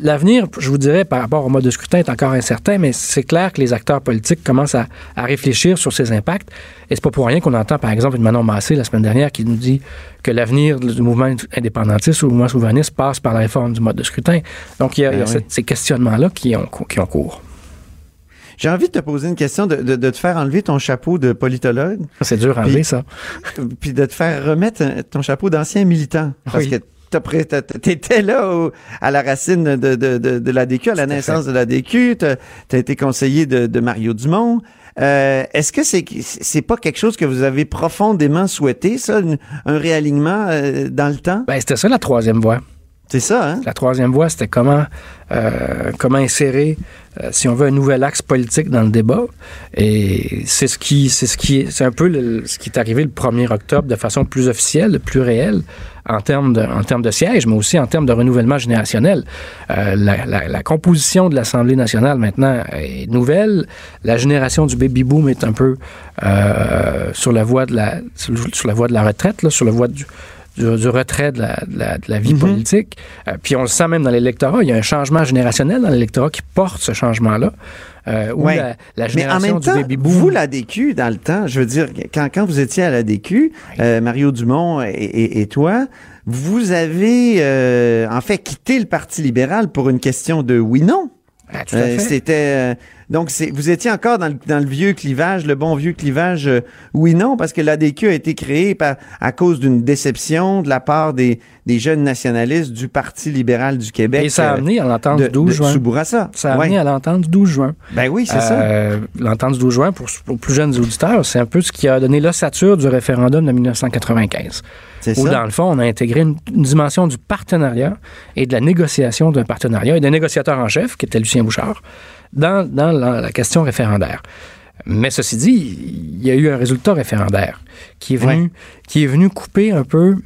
l'avenir, je vous dirais, par rapport au mode de scrutin est encore incertain, mais c'est clair que les acteurs politiques commencent à, à réfléchir sur ces impacts. Et c'est pas pour rien qu'on entend, par exemple, une Manon Massé la semaine dernière qui nous dit que l'avenir du mouvement indépendantiste ou du mouvement souverainiste passe par la réforme du mode de scrutin. Donc, il y a, il y a oui. cette- ces questionnements-là qui ont, qui ont cours. J'ai envie de te poser une question, de, de, de te faire enlever ton chapeau de politologue, C'est dur à enlever, ça. puis de te faire remettre un- ton chapeau d'ancien militant. Parce Oui. que t'étais là au- à la racine de, de, de, de la DQ, à la naissance de la DQ, t'as as été conseiller de, de Mario Dumont. Euh, Est-ce que c'est c'est pas quelque chose que vous avez profondément souhaité, ça, un réalignement euh, dans le temps? Ben, c'était ça la troisième voie. C'est ça, hein? La troisième voie, c'était comment, euh, comment insérer, euh, si on veut, un nouvel axe politique dans le débat. Et c'est ce qui, c'est ce qui, est- c'est un peu ce qui est arrivé le 1er octobre de façon plus officielle, plus réelle, en termes de, en termes de mais aussi en termes de renouvellement générationnel. Euh, la, composition de l'Assemblée nationale maintenant est nouvelle. La génération du baby boom est un peu sur la voie de la, sur la voie de la retraite, là, sur la voie du du, du retrait de la, de la- de la vie Mhm. politique. Euh, puis on le sent même dans l'électorat. Il y a un changement générationnel dans l'électorat qui porte ce changement-là. Euh, Ouais. la, la Mais en même du temps, baby boom. vous, la DQ, dans le temps, je veux dire, quand, quand vous étiez à la DQ, euh, Mario Dumont et, et- et toi, vous avez euh, en fait quitté le Parti libéral pour une question de oui-non. Ah. C'était donc vous étiez encore dans le, dans le vieux clivage, le bon vieux clivage euh, oui non parce que l'ADQ a été créé par, à cause d'une déception de la part des, des jeunes nationalistes du Parti libéral du Québec. Et ça a euh, amené à l'entente du 12 de juin. Soubourassa. Ça a Ouais. amené à l'entente du 12 juin. Ben oui, c'est ça. Euh, L'entente du 12 juin, pour, pour plus jeunes auditeurs, c'est un peu ce qui a donné l'ossature du référendum de 1995. Où, ça. dans le fond, on a intégré une, une dimension du partenariat et de la négociation d'un partenariat et d'un négociateur en chef, qui était Lucien Bouchard, dans, dans la, la question référendaire. Mais ceci dit, il y a eu un résultat référendaire qui est venu, Ouais. qui est venu couper un peu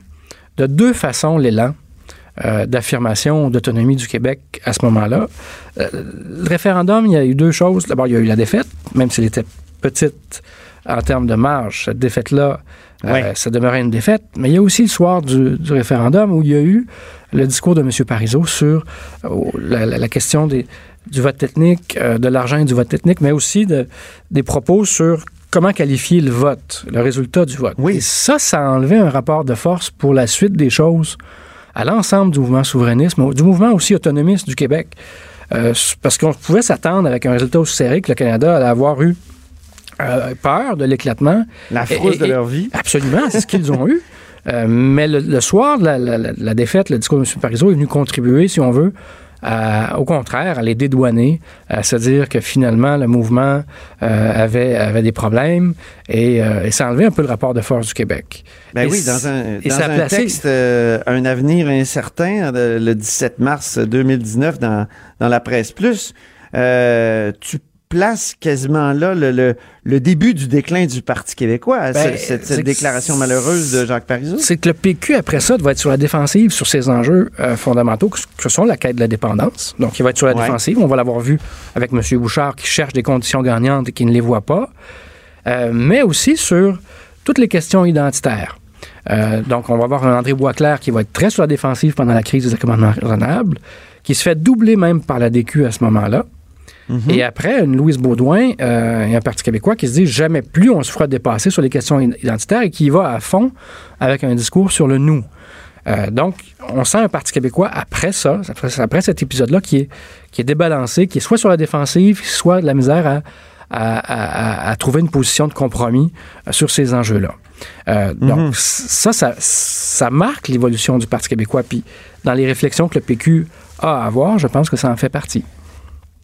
de deux façons l'élan euh, d'affirmation d'autonomie du Québec à ce moment-là. Euh, le référendum, il y a eu deux choses. D'abord, il y a eu la défaite, même s'elle était petite en termes de marge. Cette défaite-là, euh, ça demeurait une défaite. Mais il y a aussi le soir du, du référendum où il y a eu le discours de M. Parizeau sur euh, la, la- la question des, du vote technique, euh, de l'argent et du vote technique, mais aussi de- des propos sur comment qualifier le vote, le résultat du vote. Oui. Et ça, ça a enlevé un rapport de force pour la suite des choses à l'ensemble du mouvement souverainisme, du mouvement aussi autonomiste du Québec. Parce qu'on pouvait s'attendre avec un résultat aussi serré que le Canada allait avoir eu euh, peur de l'éclatement. La frousse Et- de leur vie. Absolument, c'est ce qu'ils ont eu. Euh, mais le, le soir de la, la- la- défaite, le discours de M. Parizeau est venu contribuer, si on veut, à- au contraire, à les dédouaner, à se dire que finalement, le mouvement euh, avait, avait des problèmes et, euh, et ça a enlevé un peu le rapport de force du Québec. Ben Et oui, dans un, et dans ça un placé- texte, euh, un avenir incertain, euh, le 17 mars 2019 dans, dans la presse plus, euh, tu places quasiment là le, le, le début du déclin du Parti québécois, Ben, cette, déclaration malheureuse de Jacques Parizeau. C'est que le PQ, après ça, doit être sur la défensive sur ces enjeux euh, fondamentaux que, que sont la quête de la dépendance. Donc, il va être sur la Ouais. défensive. On va l'avoir vu avec M. Bouchard qui cherche des conditions gagnantes et qui ne les voit pas. Euh, mais aussi sur toutes les questions identitaires. Euh, donc, on va avoir un André Boisclair qui va être très sur la défensive pendant la crise des accommodements raisonnables, qui se fait doubler même par la DQ à ce moment-là. Et après, une Louise Baudouin euh, et un Parti québécois qui se dit jamais plus on se fera dépasser sur les questions identitaires et qui y va à fond avec un discours sur le nous. Euh, donc, on sent un Parti québécois après ça, après, après cet épisode-là, qui est, qui est débalancé, qui est soit sur la défensive, soit de la misère à, à, à- à trouver une position de compromis euh, sur ces enjeux-là. Euh, Donc, ça, ça, ça marque l'évolution du Parti québécois. Puis, dans les réflexions que le PQ a à avoir, je pense que ça en fait partie.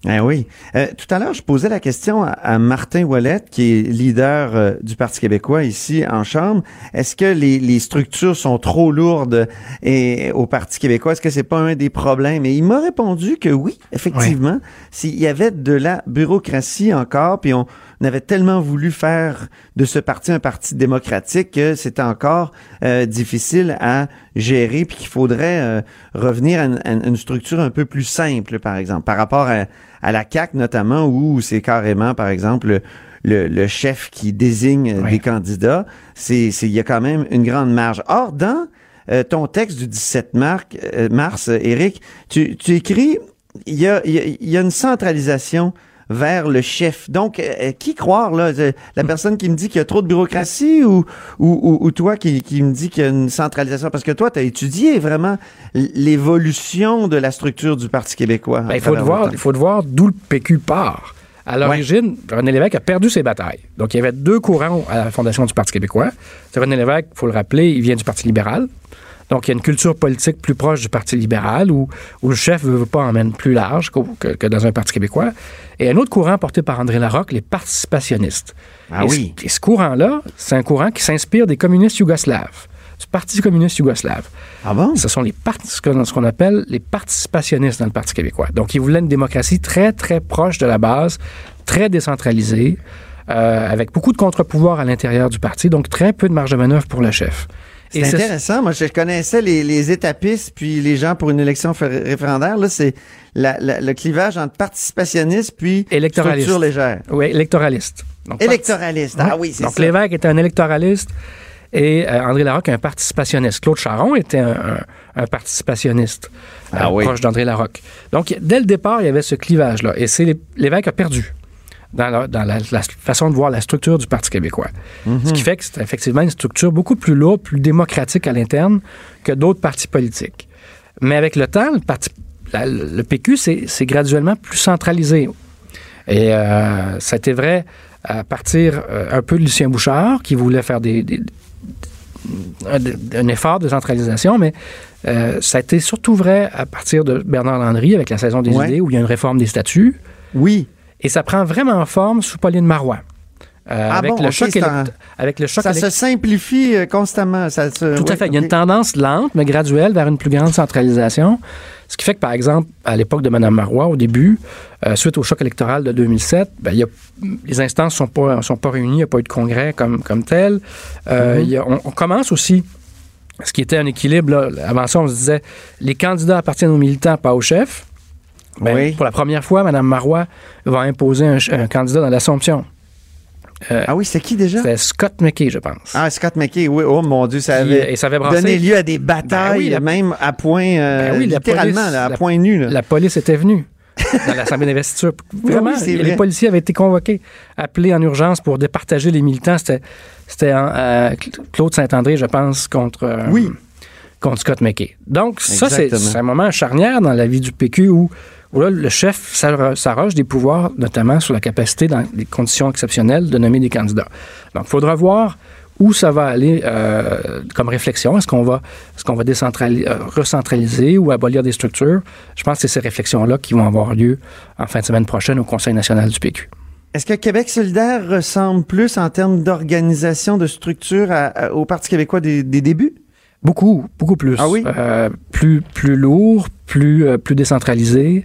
Ah oui. Euh, tout à l'heure, je posais la question à, à Martin Ouellette, qui est leader euh, du Parti québécois ici en Chambre. Est-ce que les, les structures sont trop lourdes et, au Parti québécois? Est-ce que c'est pas un des problèmes? Et il m'a répondu que oui, effectivement. S'il y avait de la bureaucratie encore, puis on avait tellement voulu faire de ce parti un parti démocratique que c'était encore euh, difficile à gérer, puis qu'il faudrait euh, revenir à une, à une structure un peu plus simple, par exemple, par rapport à, à la CAC notamment, où c'est carrément, par exemple, le, chef qui désigne euh, Oui. des candidats. C'est, il y a quand même une grande marge. Or, dans euh, ton texte du 17 mars, euh, mars Éric, tu, tu écris, il y a, il y a- il y a une centralisation vers le chef. Donc, euh, qui croire, là? Euh, La personne qui me dit qu'il y a trop de bureaucratie ou, ou, ou- ou toi qui, qui me dit qu'il y a une centralisation? Parce que toi, tu as étudié vraiment l'évolution de la structure du Parti québécois. Ben, il, faut voir, faut voir d'où le PQ part. À l'origine, René Lévesque a perdu ses batailles. Donc, il y avait deux courants à la fondation du Parti québécois. René Lévesque, il faut le rappeler, il vient du Parti libéral. Donc, il y a une culture politique plus proche du Parti libéral où, où le chef ne veut pas emmène plus large que, que dans un Parti québécois. Et un autre courant porté par André Larocque, les participationnistes. Ah et ce- oui. et ce courant-là, c'est un courant qui s'inspire des communistes yougoslaves, du Parti communiste yougoslave. Ah bon? Ce sont les ce ce qu'on appelle les participationnistes dans le Parti québécois. Donc, ils voulaient une démocratie très, très proche de la base, très décentralisée, euh, avec beaucoup de contre-pouvoirs à l'intérieur du parti, donc très peu de marge de manœuvre pour le chef. C'est intéressant. Moi, je connaissais les, les étapistes puis les gens pour une élection fé- référendaire. Là, c'est la- la- le clivage entre participationnistes puis Électoraliste. structure légère. Oui, électoraliste. Donc, parti- Électoraliste. Ah oui, c'est Donc, ça. Lévesque était un électoraliste et euh, André Larocque un participationniste. Claude Charon était un, un- un participationniste Ah euh, oui. proche d'André Larocque. Donc, dès le départ, il y avait ce clivage-là. Et c'est Lévesque a perdu. Dans, la, dans la- la façon de voir la structure du Parti québécois. Ce qui fait que c'est effectivement une structure beaucoup plus lourde, plus démocratique à l'interne que d'autres partis politiques. Mais avec le temps, le, parti, la- le PQ, c'est c'est graduellement plus centralisé. Et euh, ça a été vrai à partir euh, un peu de Lucien Bouchard, qui voulait faire des, des- un, un effort de centralisation, mais euh, ça a été surtout vrai à partir de Bernard Landry avec la saison des Ouais. idées, où il y a une réforme des statuts. Oui. Et ça prend vraiment forme sous Pauline Marois. Euh, Ah avec, bon, le choc un- élect- avec le choc Ça se simplifie euh, constamment. Ça se- Tout à oui, fait. Il y a une tendance lente, mais graduelle vers une plus grande centralisation. Ce qui fait que, par exemple, à l'époque de Mme Marois, au début, euh, suite au choc électoral de 2007, ben, il y a- les instances ne sont pas, sont pas réunies, il n'y a pas eu de congrès comme, comme tel. Euh, il y a- on, on commence aussi, ce qui était un équilibre, là, avant ça, on se disait, les candidats appartiennent aux militants, pas aux chefs. Ben, Oui. Pour la première fois, Mme Marois va imposer un, candidat dans l'Assomption. Euh, Ah oui, c'est qui déjà? C'était Scott McKay, je pense. Ah, Scott McKay, oui. Oh mon Dieu, ça Qui- avait et ça avait brassé- donné lieu à des batailles, Ben oui, la- même à point, euh, Ben oui, la littéralement, police- là, à la- point nu. Là. La police était venue dans l'Assemblée d'investiture. Vraiment, oui, les policiers avaient été convoqués, appelés en urgence pour départager les militants. C'était, c'était euh, Claude Saint-André, je pense, contre, euh, Oui. Contre Scott McKay. Donc, ça, c'est, un moment charnière dans la vie du PQ où, où là, le chef s'arro- s'arroge des pouvoirs, notamment sur la capacité, dans des conditions exceptionnelles, de nommer des candidats. Donc, il faudra voir où ça va aller euh, comme réflexion. Est-ce qu'on va, qu'on euh, recentraliser ou abolir des structures? Je pense que c'est ces réflexions-là qui vont avoir lieu en fin de semaine prochaine au Conseil national du PQ. Est-ce que Québec solidaire ressemble plus en termes d'organisation, de structure à- à- au Parti québécois des, des débuts? Beaucoup, beaucoup plus. Ah oui? Euh, plus, plus lourd, plus, euh, plus décentralisé.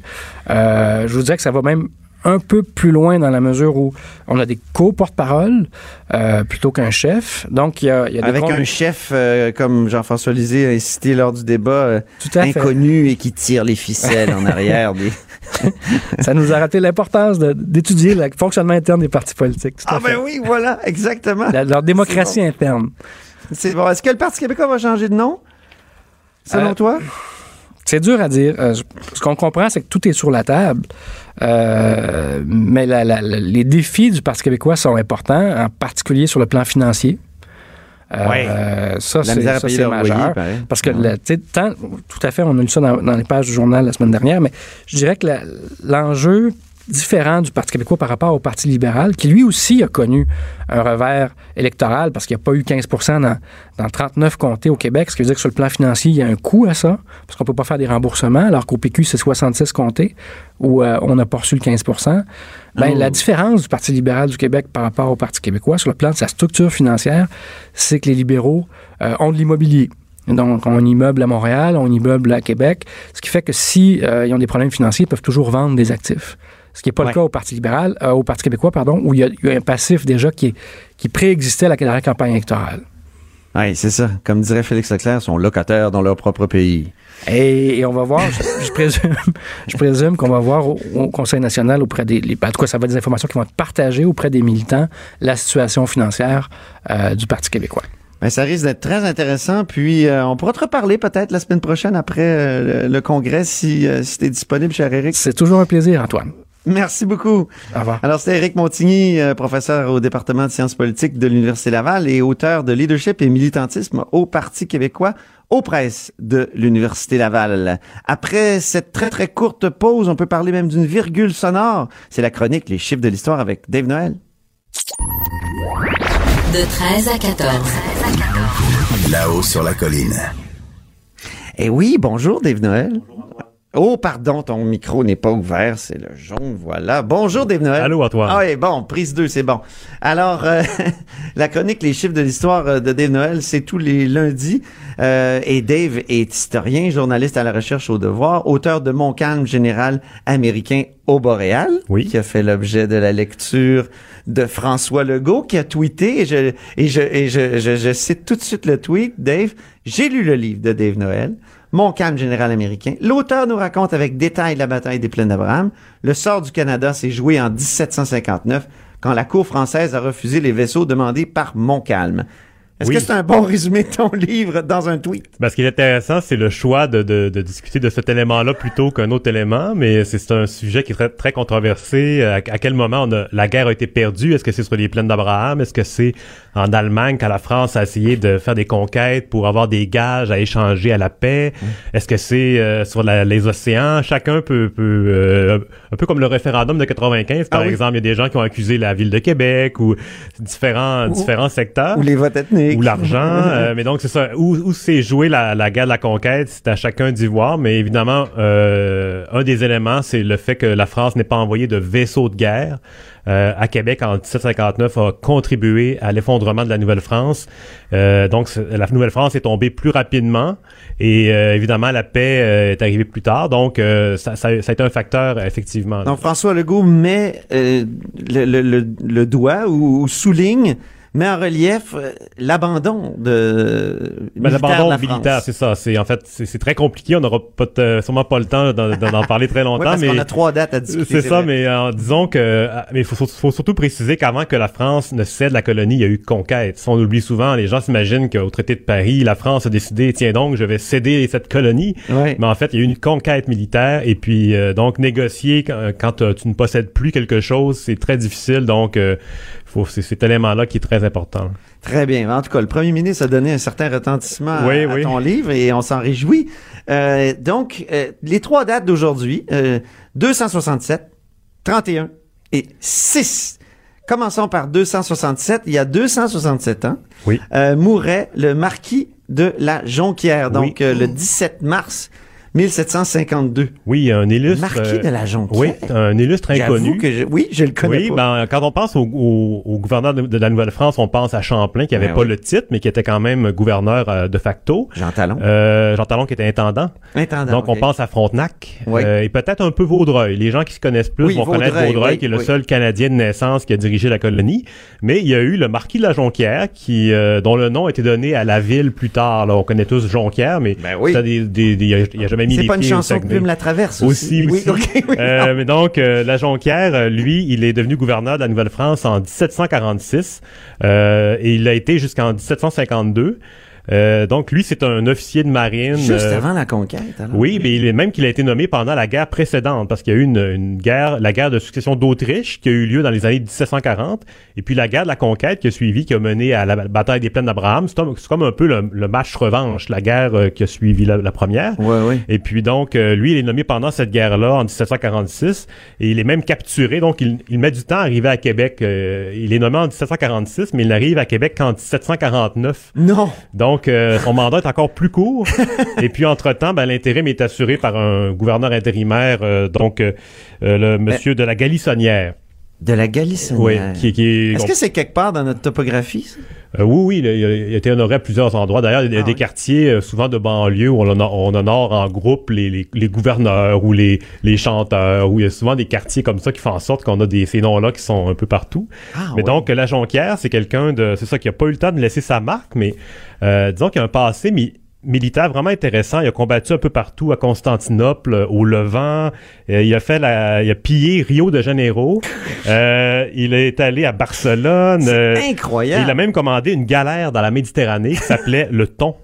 Euh, je vous dirais que ça va même un peu plus loin dans la mesure où on a des co-porte-parole euh, plutôt qu'un chef. Donc, il y a, il y a des Avec un chef euh, comme Jean-François Lisée a cité lors du débat, euh, Tout à fait. inconnu et qui tire les ficelles en arrière. Des... Ça nous a rappelé l'importance d'étudier le fonctionnement interne des partis politiques. Tout Ah fait. ben oui, voilà, exactement. La- leur démocratie interne. C'est bon. Est-ce que le Parti québécois va changer de nom? Selon Euh, toi? C'est dur à dire. Euh, ce qu'on comprend, c'est que tout est sur la table. Euh, mais la- la- la- les défis du Parti québécois sont importants, en particulier sur le plan financier. Euh, Ouais. ça, c'est ça, loyer, majeur. Parce que, Ouais. le- tant- tout à fait, on a lu ça dans, dans les pages du journal la semaine dernière, mais je dirais que l'enjeu différent du Parti québécois par rapport au Parti libéral, qui lui aussi a connu un revers électoral parce qu'il n'y a pas eu 15 dans, dans 39 comtés au Québec, ce qui veut dire que sur le plan financier, il y a un coût à ça, parce qu'on ne peut pas faire des remboursements, alors qu'au PQ, c'est 66 comtés où euh, on n'a pas reçu le 15 ben, Oh. La différence du Parti libéral du Québec par rapport au Parti québécois, sur le plan de sa structure financière, c'est que les libéraux euh, ont de l'immobilier. Donc, on immeuble à Montréal, on immeuble à Québec, ce qui fait que si euh, ils ont des problèmes financiers, ils peuvent toujours vendre des actifs. Ce qui n'est pas Ouais. le cas au Parti libéral, euh, au Parti québécois, pardon, où il y, a, il y a un passif déjà qui, est- qui préexistait à la, dernière campagne électorale. Oui, c'est ça. Comme dirait Félix Leclerc, ils sont locataires dans leur propre pays. Et, et on va voir, je, je présume, je présume qu'on va voir au, au Conseil national auprès des, les- en tout cas, ça va être des informations qui vont être partagées auprès des militants, la situation financière euh, du Parti québécois. Ben, ça risque d'être très intéressant. Puis, euh, on pourra te reparler peut-être la semaine prochaine après euh, le, le congrès si, euh, si tu es disponible, cher Eric. C'est toujours un plaisir, Antoine. Merci beaucoup. Au revoir. Alors, c'était Éric Montigny, euh, professeur au département de sciences politiques de l'Université Laval et auteur de leadership et militantisme au Parti québécois aux presses de l'Université Laval. Après cette très, très courte pause, on peut parler même d'une virgule sonore. C'est la chronique Les chiffres de l'histoire avec Dave Noël. De 13 à 14. Là-haut sur la colline. Eh oui, bonjour Dave Noël. Oh, pardon, ton micro n'est pas ouvert, c'est le jaune, voilà. Bonjour Dave Noël. Allô, Antoine. Ah oui, bon, prise 2, c'est bon. Alors, euh, la chronique Les chiffres de l'histoire euh, de Dave Noël, c'est tous les lundis. Euh, et Dave est historien, journaliste à la recherche au devoir, auteur de Mon calme général américain au Boréal, Oui. qui a fait l'objet de la lecture de François Legault, qui a tweeté, et je, et je, et je, je, je cite tout de suite le tweet, Dave, j'ai lu le livre de Dave Noël, Mon calme général américain. L'auteur nous raconte avec détail la bataille des plaines d'Abraham. Le sort du Canada s'est joué en 1759, quand la cour française a refusé les vaisseaux demandés par Montcalm. Est-ce Oui. que c'est un bon résumé de ton livre dans un tweet? Ben, ce qui est intéressant, c'est le choix de, de, de discuter de cet élément-là plutôt qu'un autre élément, mais c'est un sujet qui est très, très controversé. À, à quel moment on a- la guerre a été perdue? Est-ce que c'est sur les plaines d'Abraham? Est-ce que c'est en Allemagne quand la France a essayé de faire des conquêtes pour avoir des gages à échanger à la paix? Est-ce que c'est euh, sur la- les océans? Chacun peut, peut euh, un peu comme le référendum de 95, par Ah oui. exemple. Il y a des gens qui ont accusé la ville de Québec ou différents, Ou- différents secteurs Ou les votes ethniques? Ou l'argent. euh, mais donc, c'est ça. Où, où c'est joué la, la guerre de la conquête, c'est à chacun d'y voir. Mais évidemment, euh, un des éléments, c'est le fait que la France n'ait pas envoyé de vaisseaux de guerre euh, à Québec en 1759 a contribué à l'effondrement de la Nouvelle-France. Euh, donc, la Nouvelle-France est tombée plus rapidement et euh, évidemment, la paix euh, est arrivée plus tard. Donc, euh, ça, ça, ça a été un facteur, effectivement. Donc, François Legault met euh, le, le- le- le doigt ou, ou souligne, met en relief euh, l'abandon de Ben, L'abandon la militaire, c'est ça. C'est en fait, c'est très compliqué. On n'aura pas t- sûrement pas le temps d'en parler très Oui, longtemps, parce mais qu'on a trois dates à discuter. C'est ça, vrai. mais euh, disons que euh, mais il faut, faut surtout préciser qu'avant que la France ne cède la colonie, il y a eu conquête. Ça, on oublie souvent. Les gens s'imaginent qu'au traité de Paris, la France a décidé, tiens donc, je vais céder cette colonie. Mais en fait, il y a eu une conquête militaire et puis euh, donc négocier quand, quand, euh, tu ne possèdes plus quelque chose, c'est très difficile. Donc, euh, c'est cet élément-là qui est très important. Très bien. En tout cas, le premier ministre a donné un certain retentissement à- Oui, à, oui. ton livre et on s'en réjouit. Euh, donc, euh, les trois dates d'aujourd'hui, euh, 267, 31 et 6. Commençons par 267. Il y a 267 ans, Oui. euh, mourait le marquis de la Jonquière, donc euh, le 17 mars 1752. Oui, un illustre. Marquis euh, de la Jonquière. Oui, un illustre inconnu. que je, oui, je le connais Oui, pas. ben, quand on pense au, au- au gouverneur de, de la Nouvelle-France, on pense à Champlain, qui avait Ben pas oui. le titre, mais qui était quand même gouverneur euh, de facto. Jean Talon. Euh, Jean Talon qui était intendant. Intendant, Donc, on pense à Frontenac. Oui. Euh, et peut-être un peu Vaudreuil. Les gens qui se connaissent plus Oui, vont connaître Vaudreuil, Vaudreuil, oui, qui est le seul Canadien de naissance qui a dirigé la colonie. Mais il y a eu le marquis de la Jonquière, qui, dont le nom a été donné à la ville plus tard. Là, on connaît tous Jonquière, mais Ben des- des- il a, il a jamais mis C'est pas une chanson que. Plume la traverse Aussi, aussi. aussi. Oui, oui. Euh, mais donc, euh, la Jonquière, euh, lui, il est devenu gouverneur de la Nouvelle-France en 1746 euh, et il a été jusqu'en 1752. Euh, donc, lui, c'est un officier de marine. Juste euh, avant la conquête, alors. oui, mais il est même qu'il a été nommé pendant la guerre précédente, parce qu'il y a eu une, une guerre, la guerre de succession d'Autriche, qui a eu lieu dans les années 1740, et puis la guerre de la conquête qui a suivi, qui a mené à la bataille des plaines d'Abraham. C'est comme, c'est comme un peu le, le match revanche, la guerre euh, qui a suivi la, la première. Ouais, ouais. Et puis donc, euh, lui, il est nommé pendant cette guerre-là, en 1746, et il est même capturé. Donc, il, il met du temps à arriver à Québec. Euh, il est nommé en 1746, mais il n'arrive à Québec qu'en 1749. Non. Donc, euh, son mandat est encore plus court. Et puis, entre-temps, ben, l'intérim est assuré par un gouverneur intérimaire, euh, donc euh, euh, le monsieur de la Galissonnière. De la Galissonière. Oui, qui, qui est... Est-ce que c'est quelque part dans notre topographie, ça? Euh, oui, oui, il a, il a- il a été honoré à plusieurs endroits. D'ailleurs, il y a Ah des oui. quartiers, euh, souvent de banlieue, où on honore, on honore en groupe les, les, les gouverneurs ou les, les chanteurs, où il y a souvent des quartiers comme ça qui font en sorte qu'on a des, ces noms-là qui sont un peu partout. Ah, mais donc, la Jonquière, c'est quelqu'un de... C'est ça, qui a pas eu le temps de laisser sa marque, mais euh, disons qu'il a un passé mi- militaire vraiment intéressant. Il a combattu un peu partout à Constantinople, euh, au Levant. Euh, il a fait la... Il a pillé Rio de Janeiro. Euh, il est allé à Barcelone. et Incroyable. il a même commandé une galère dans la Méditerranée qui s'appelle le Thon.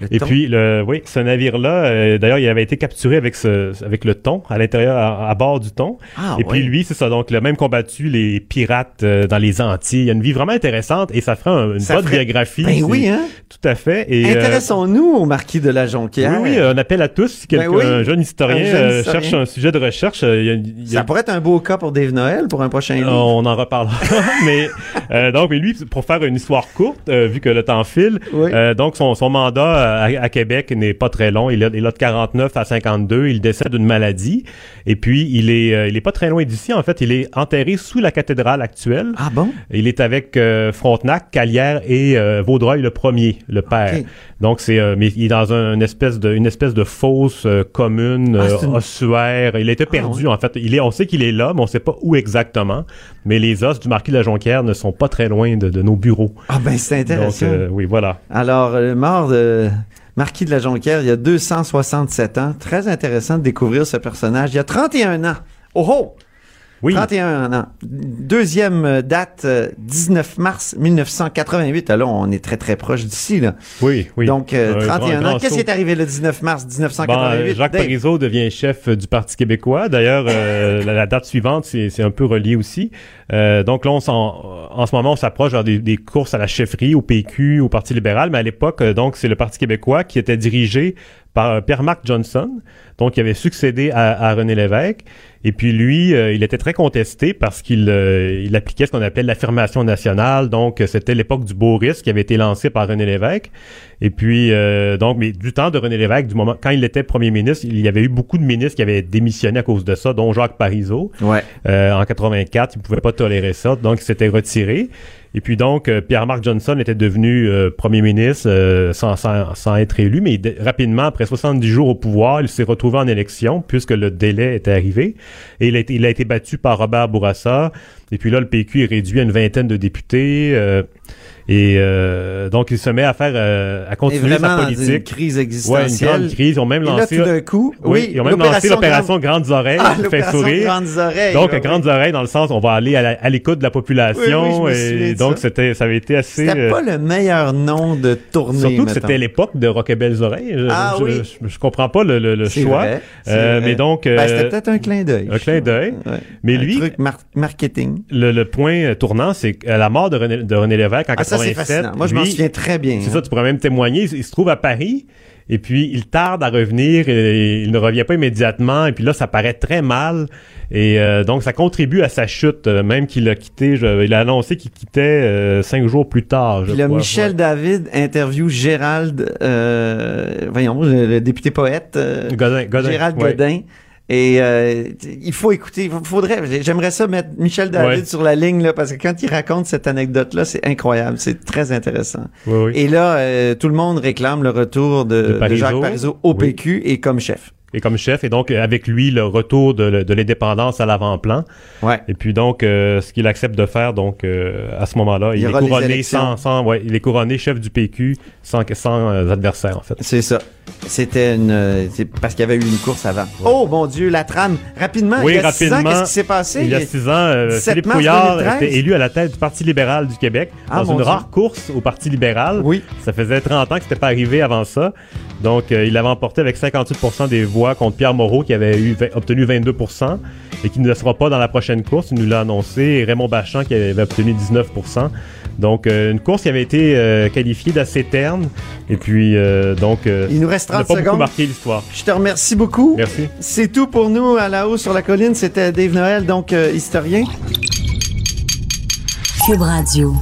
Le Et puis, le, oui, ce navire-là, euh, d'ailleurs, il avait été capturé avec ce, avec le thon, à l'intérieur, à, à bord du thon. Ah, et puis lui, c'est ça. Donc, il a même combattu les pirates euh, dans les Antilles. Il a une vie vraiment intéressante et ça ferait un- une Ça bonne ferait- biographie. Ben oui, hein? Tout à fait. Et, euh, Intéressons-nous au marquis de la Jonquière. oui, oui, un appel à tous. Si quelqu'un, Ben oui, un jeune historien, un jeune historien. cherche un sujet de recherche, y a- y a- Ça pourrait être un beau cas pour Dave Noël pour un prochain livre. on en reparlera. mais donc, mais lui, pour faire une histoire courte, vu que le temps file, Oui. donc son, son mandat à, à Québec n'est pas très long. Il a, il a de 49 à 52. Il décède d'une maladie. Et puis, il est, euh, il est pas très loin d'ici. En fait, il est enterré sous la cathédrale actuelle. Ah bon? Il est avec euh, Frontenac, Calière et euh, Vaudreuil le premier, le père. Donc c'est, mais il est dans un- une espèce de, une espèce de fosse commune, Ah, une- ossuaire. Il a été perdu en fait. Il est, on sait qu'il est là, mais on sait pas où exactement. Mais les os du marquis de la Jonquière ne sont pas très loin de, de nos bureaux. Ah ben c'est intéressant. oui, voilà. Alors, mort de Marquis de la Jonquière, il y a 267 ans. Très intéressant de découvrir ce personnage. Il y a 31 ans. Oh oh! Oui. 31 ans. Deuxième euh, date, euh, 19 mars 1988. Alors, on est très, très proche d'ici, là. Oui, oui. Donc, euh, Un 31 grand- ans. grand Qu'est-ce qui est arrivé le 19 mars Bon, 1988? euh, Jacques Dave? Parizeau devient chef euh, du Parti québécois. D'ailleurs, euh, la, la date suivante, c'est un peu relié aussi. Euh, donc là, on s'en- en ce moment, on s'approche vers des, des courses à la chefferie, au PQ, au Parti libéral. Mais à l'époque, euh, donc, c'est le Parti québécois qui était dirigé par euh, Pierre-Marc Johnson, donc qui avait succédé à, à René Lévesque. Et puis lui, euh, il était très contesté parce qu'il euh, il appliquait ce qu'on appelait l'affirmation nationale. Donc, c'était l'époque du beau risque qui avait été lancé par René Lévesque. Et puis, euh, donc, mais du temps de René Lévesque, du moment quand il était premier ministre, il y avait eu beaucoup de ministres qui avaient démissionné à cause de ça, dont Jacques Parizeau. Ouais. En 84, il pouvait pas tolérer ça, donc il s'était retiré. Et puis donc, euh, Pierre-Marc Johnson était devenu euh, premier ministre euh, sans, sans, sans être élu, mais rapidement, après 70 jours au pouvoir, il s'est retrouvé en élection puisque le délai était arrivé. Et il a été, il a été battu par Robert Bourassa. Et puis là, le PQ est réduit à une vingtaine de députés. Et euh, donc, il se met à faire, euh, à continuer vraiment sa dans une politique. crise Ouais, une existentielle. grande crise. Ils ont même Et là, lancé... tout d'un coup, oui, ils ont même lancé l'opération Grande- Grandes Oreilles, Ah, qui fait sourire. Grandes Oreilles. Donc, ouais, grandes oreilles dans le sens, on va aller à l'écoute de la population. Oui, oui, je me souviens et donc, c'était, ça avait été assez. C'était pas le meilleur nom de tournée, surtout que c'était l'époque de Rock et Belles Oreilles. Je, Ah je, oui. je, je comprends pas le, le- le choix. vrai, Euh, mais donc, Ben, euh, c'était peut-être un clin d'œil. un clin d'œil. Ouais. Mais un lui- truc mar- marketing. le, le point tournant, c'est la mort de René, de René Lévesque en Ah, c'est 87. fascinant. Moi, je m'en souviens très bien. C'est hein. ça, tu pourrais même témoigner. Il, se trouve à Paris. Et puis, il tarde à revenir, et il ne revient pas immédiatement, et puis là, ça paraît très mal, et euh, donc ça contribue à sa chute, euh, même qu'il a quitté, je- il a annoncé qu'il quittait euh, cinq jours plus tard, je Puis. Michel Ouais. David interview Gérald, voyons, le, le député poète, Godin, Godin, Gérald ouais. Godin. Et euh, il faut écouter. il Faudrait. J'aimerais ça mettre Michel David Ouais. sur la ligne là, parce que quand il raconte cette anecdote-là, c'est incroyable, c'est très intéressant. Oui, oui. Et là, euh, tout le monde réclame le retour de, De de Parizeau. Jacques Parizeau au Oui. PQ et comme chef. Et comme chef, et donc avec lui le retour de, de l'indépendance à l'avant-plan. Ouais. Et puis donc euh, ce qu'il accepte de faire, donc euh, à ce moment-là, Il est couronné sans, sans, ouais, il est couronné chef du PQ sans, sans euh, adversaire en fait. C'est ça. C'était une. parce qu'il y avait eu une course avant. Oh mon Dieu, la trame. Rapidement, Oui, il y a six ans, qu'est-ce qui s'est passé? Il y a six ans, 17 Philippe Couillard 2013. était élu à la tête du Parti libéral du Québec Ah, dans une Dieu. rare course au Parti libéral. Oui. Ça faisait 30 ans que c'était pas arrivé avant ça. Donc, il avait emporté avec 58 des voix contre Pierre Moreau qui avait eu, obtenu 22% et qui ne le sera pas dans la prochaine course. Il nous l'a annoncé. Et Raymond Bachand qui avait obtenu 19% Donc, euh, une course qui avait été euh, qualifiée d'assez terne. Et puis, euh, donc, euh, Il nous reste n'a 30 pas beaucoup secondes. marqué l'histoire. Je te remercie beaucoup. Merci. C'est tout pour nous à la haut sur la colline. C'était Dave Noël, donc euh, historien. Cube Radio.